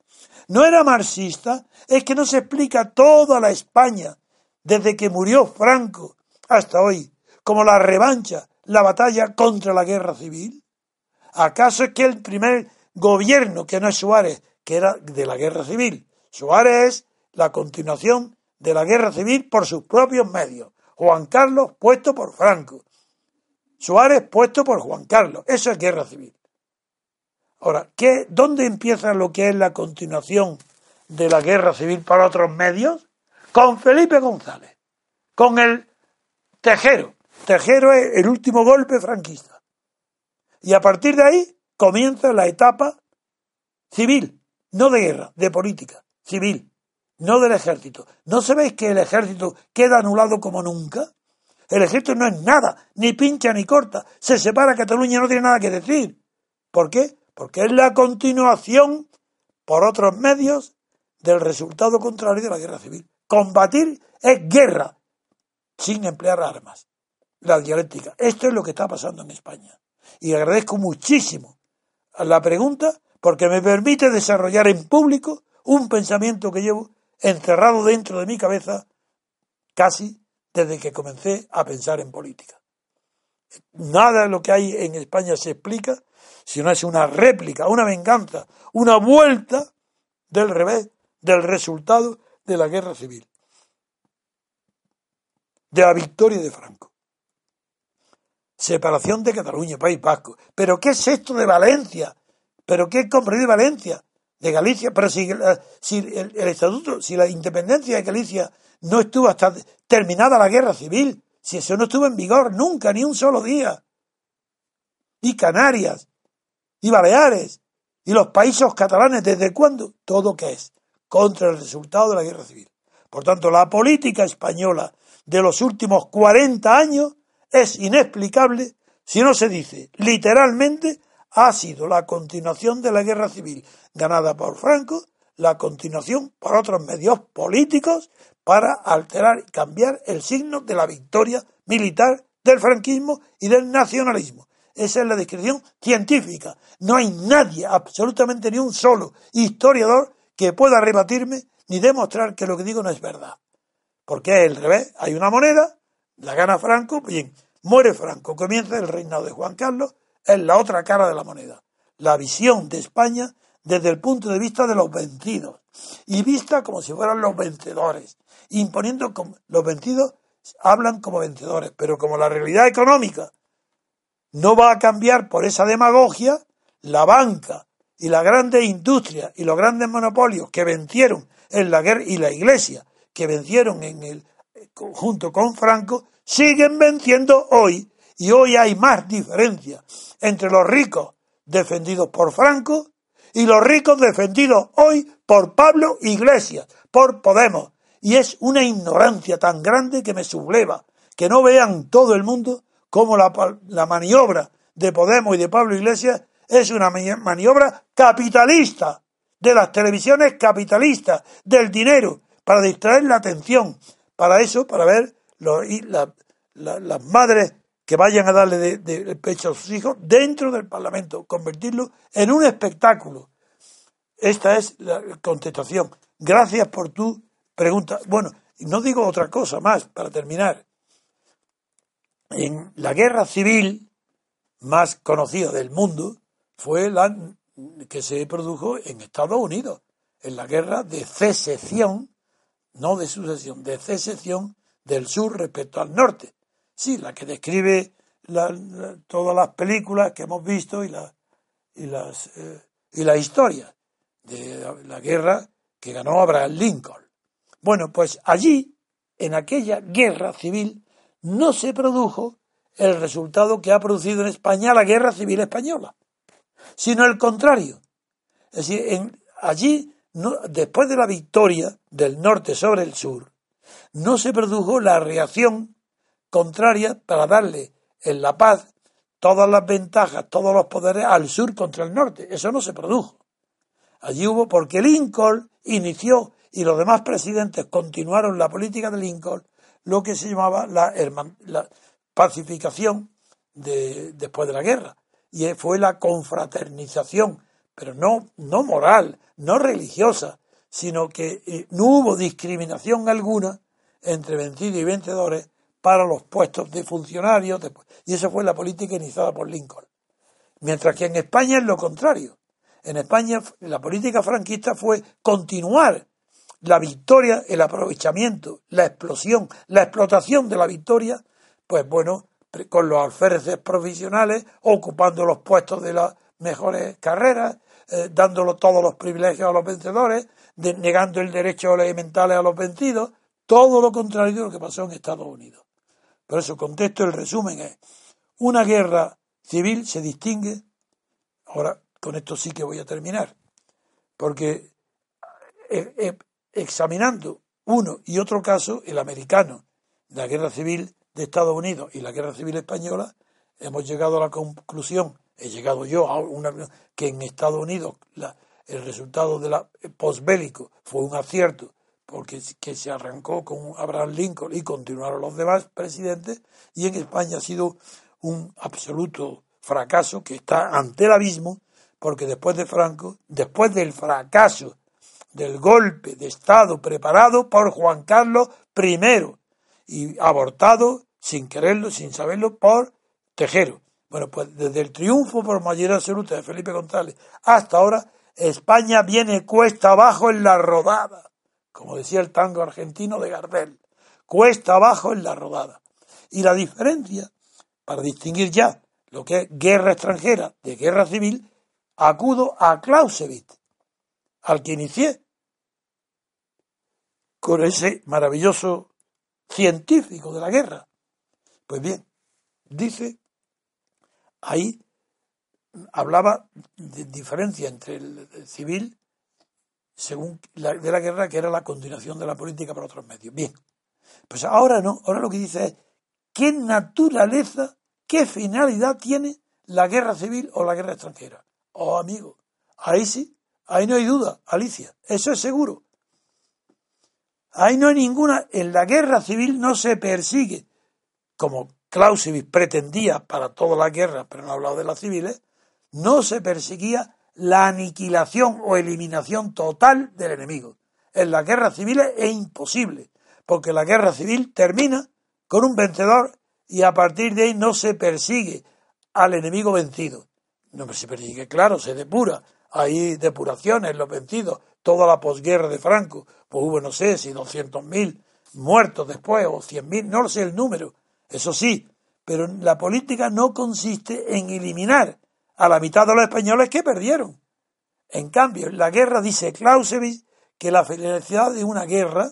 no era marxista, es que no se explica toda la España, desde que murió Franco hasta hoy, como la revancha, la batalla contra la guerra civil. ¿Acaso es que el primer gobierno, que no es Suárez, que era de la guerra civil, Suárez es la continuación de la guerra civil por sus propios medios, Juan Carlos puesto por Franco, Suárez puesto por Juan Carlos, eso es guerra civil. Ahora, ¿qué, ¿dónde empieza lo que es la continuación de la guerra civil para otros medios? Con Felipe González, con el Tejero. Tejero es el último golpe franquista. Y a partir de ahí comienza la etapa civil, no de guerra, de política, civil, no del ejército. ¿No sabéis que el ejército queda anulado como nunca? El ejército no es nada, ni pincha ni corta. Se separa Cataluña, no tiene nada que decir. ¿Por qué? Porque es la continuación por otros medios del resultado contrario de la guerra civil. Combatir es guerra sin emplear armas. La dialéctica. Esto es lo que está pasando en España. Y agradezco muchísimo la pregunta porque me permite desarrollar en público un pensamiento que llevo encerrado dentro de mi cabeza casi desde que comencé a pensar en política. Nada de lo que hay en España se explica sino es una réplica, una venganza, una vuelta del revés del resultado de la guerra civil, de la victoria de Franco. Separación de Cataluña, País Vasco. Pero ¿qué es esto de Valencia? ¿Pero qué comprendido Valencia? De Galicia, pero si, si el, estatuto, si la independencia de Galicia no estuvo hasta terminada la guerra civil, si eso no estuvo en vigor nunca, ni un solo día. Y Canarias, y Baleares, y los países catalanes, ¿desde cuándo? Todo que es contra el resultado de la guerra civil. Por tanto, la política española de los últimos 40 años es inexplicable si no se dice literalmente ha sido la continuación de la guerra civil ganada por Franco, la continuación por otros medios políticos para alterar y cambiar el signo de la victoria militar del franquismo y del nacionalismo. Esa es la descripción científica. No hay nadie, absolutamente ni un solo historiador que pueda rebatirme ni demostrar que lo que digo no es verdad. Porque es el revés. Hay una moneda, la gana Franco, bien, muere Franco, comienza el reinado de Juan Carlos, es la otra cara de la moneda. La visión de España desde el punto de vista de los vencidos y vista como si fueran los vencedores, imponiendo los vencidos hablan como vencedores, pero como la realidad económica no va a cambiar por esa demagogia, la banca y la grande industria y los grandes monopolios que vencieron en la guerra y la iglesia que vencieron en el junto con Franco siguen venciendo hoy y hoy hay más diferencia entre los ricos defendidos por Franco y los ricos defendidos hoy por Pablo Iglesias, por Podemos. Y es una ignorancia tan grande que me subleva, que no vean todo el mundo cómo la, maniobra de Podemos y de Pablo Iglesias es una maniobra capitalista, de las televisiones capitalistas, del dinero, para distraer la atención. Para eso, para ver las madres que vayan a darle de, pecho a sus hijos dentro del Parlamento, convertirlo en un espectáculo. Esta es la contestación. Gracias por tu pregunta. Bueno, no digo otra cosa más para terminar. En la guerra civil más conocida del mundo fue la que se produjo en Estados Unidos, en la guerra de secesión, no de sucesión, de secesión del sur respecto al norte. Sí, la que describe todas las películas que hemos visto y, la, y, las, eh, y la historia de la, guerra que ganó Abraham Lincoln. Bueno, pues allí, en aquella guerra civil, no se produjo el resultado que ha producido en España la guerra civil española, sino el contrario. Es decir, en, allí, no, después de la victoria del norte sobre el sur, no se produjo la reacción contraria para darle en la paz todas las ventajas, todos los poderes al sur contra el norte. Eso no se produjo. Allí hubo, porque Lincoln inició y los demás presidentes continuaron la política de Lincoln, lo que se llamaba la, pacificación de, después de la guerra. Y fue la confraternización, pero no, no moral, no religiosa, sino que eh, no hubo discriminación alguna entre vencidos y vencedores para los puestos de funcionarios. Y esa fue la política iniciada por Lincoln. Mientras que en España es lo contrario. En España la política franquista fue continuar la victoria, el aprovechamiento, la explosión, la explotación de la victoria, pues bueno, con los alféreces profesionales, ocupando los puestos de las mejores carreras, eh, dándolo todos los privilegios a los vencedores, negando el derecho elementales a los vencidos, todo lo contrario de lo que pasó en Estados Unidos. Por eso, contexto, el resumen es, una guerra civil se distingue, ahora con esto sí que voy a terminar, porque eh, eh, examinando uno y otro caso, el americano, la guerra civil de Estados Unidos y la guerra civil española, hemos llegado a la conclusión, he llegado yo a una que en Estados Unidos el resultado de la posbélico fue un acierto porque que se arrancó con Abraham Lincoln y continuaron los demás presidentes, y en España ha sido un absoluto fracaso que está ante el abismo, porque después de Franco, después del fracaso del golpe de Estado preparado por Juan Carlos I y abortado sin quererlo, sin saberlo, por Tejero. Bueno, pues desde el triunfo por mayoría absoluta de Felipe González hasta ahora, España viene cuesta abajo en la rodada como decía el tango argentino de Gardel, cuesta abajo en la rodada. Y la diferencia, para distinguir ya lo que es guerra extranjera de guerra civil, acudo a Clausewitz, al que inicié, con ese maravilloso científico de la guerra. Pues bien, dice, ahí hablaba de diferencia entre el civil según la, de la guerra, que era la continuación de la política por otros medios. Bien, pues ahora no, ahora lo que dice es qué naturaleza, qué finalidad tiene la guerra civil o la guerra extranjera. Oh, amigo, ahí sí, ahí no hay duda, Alicia, eso es seguro. Ahí no hay ninguna, en la guerra civil no se persigue, como Clausewitz pretendía para todas las guerras, pero no ha hablado de las civiles, no se perseguía la aniquilación o eliminación total del enemigo. En las guerras civiles es imposible, porque la guerra civil termina con un vencedor y a partir de ahí no se persigue al enemigo vencido. No se persigue, claro, se depura. Hay depuraciones, los vencidos. Toda la posguerra de Franco, pues hubo, no sé, si 200.000 muertos después o 100.000, no sé el número. Eso sí, pero la política no consiste en eliminar a la mitad de los españoles que perdieron. En cambio, la guerra dice Clausewitz que la felicidad de una guerra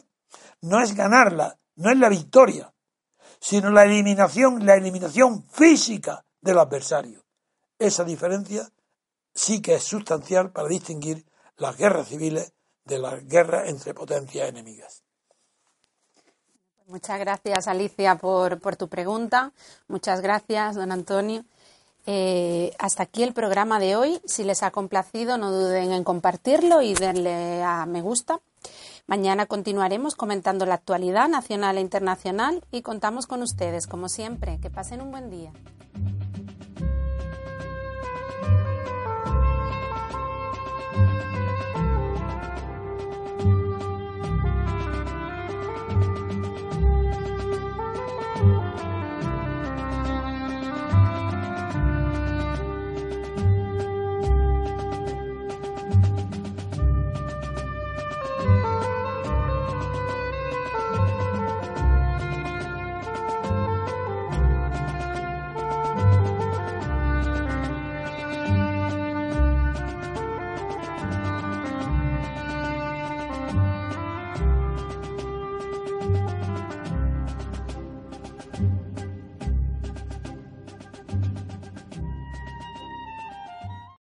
no es ganarla, no es la victoria, sino la eliminación, la eliminación física del adversario. Esa diferencia sí que es sustancial para distinguir las guerras civiles de las guerras entre potencias enemigas. Muchas gracias, Alicia, por, tu pregunta. Muchas gracias, don Antonio. Eh, hasta aquí el programa de hoy. Si les ha complacido, no duden en compartirlo y darle a me gusta. Mañana continuaremos comentando la actualidad nacional e internacional y contamos con ustedes, como siempre. Que pasen un buen día.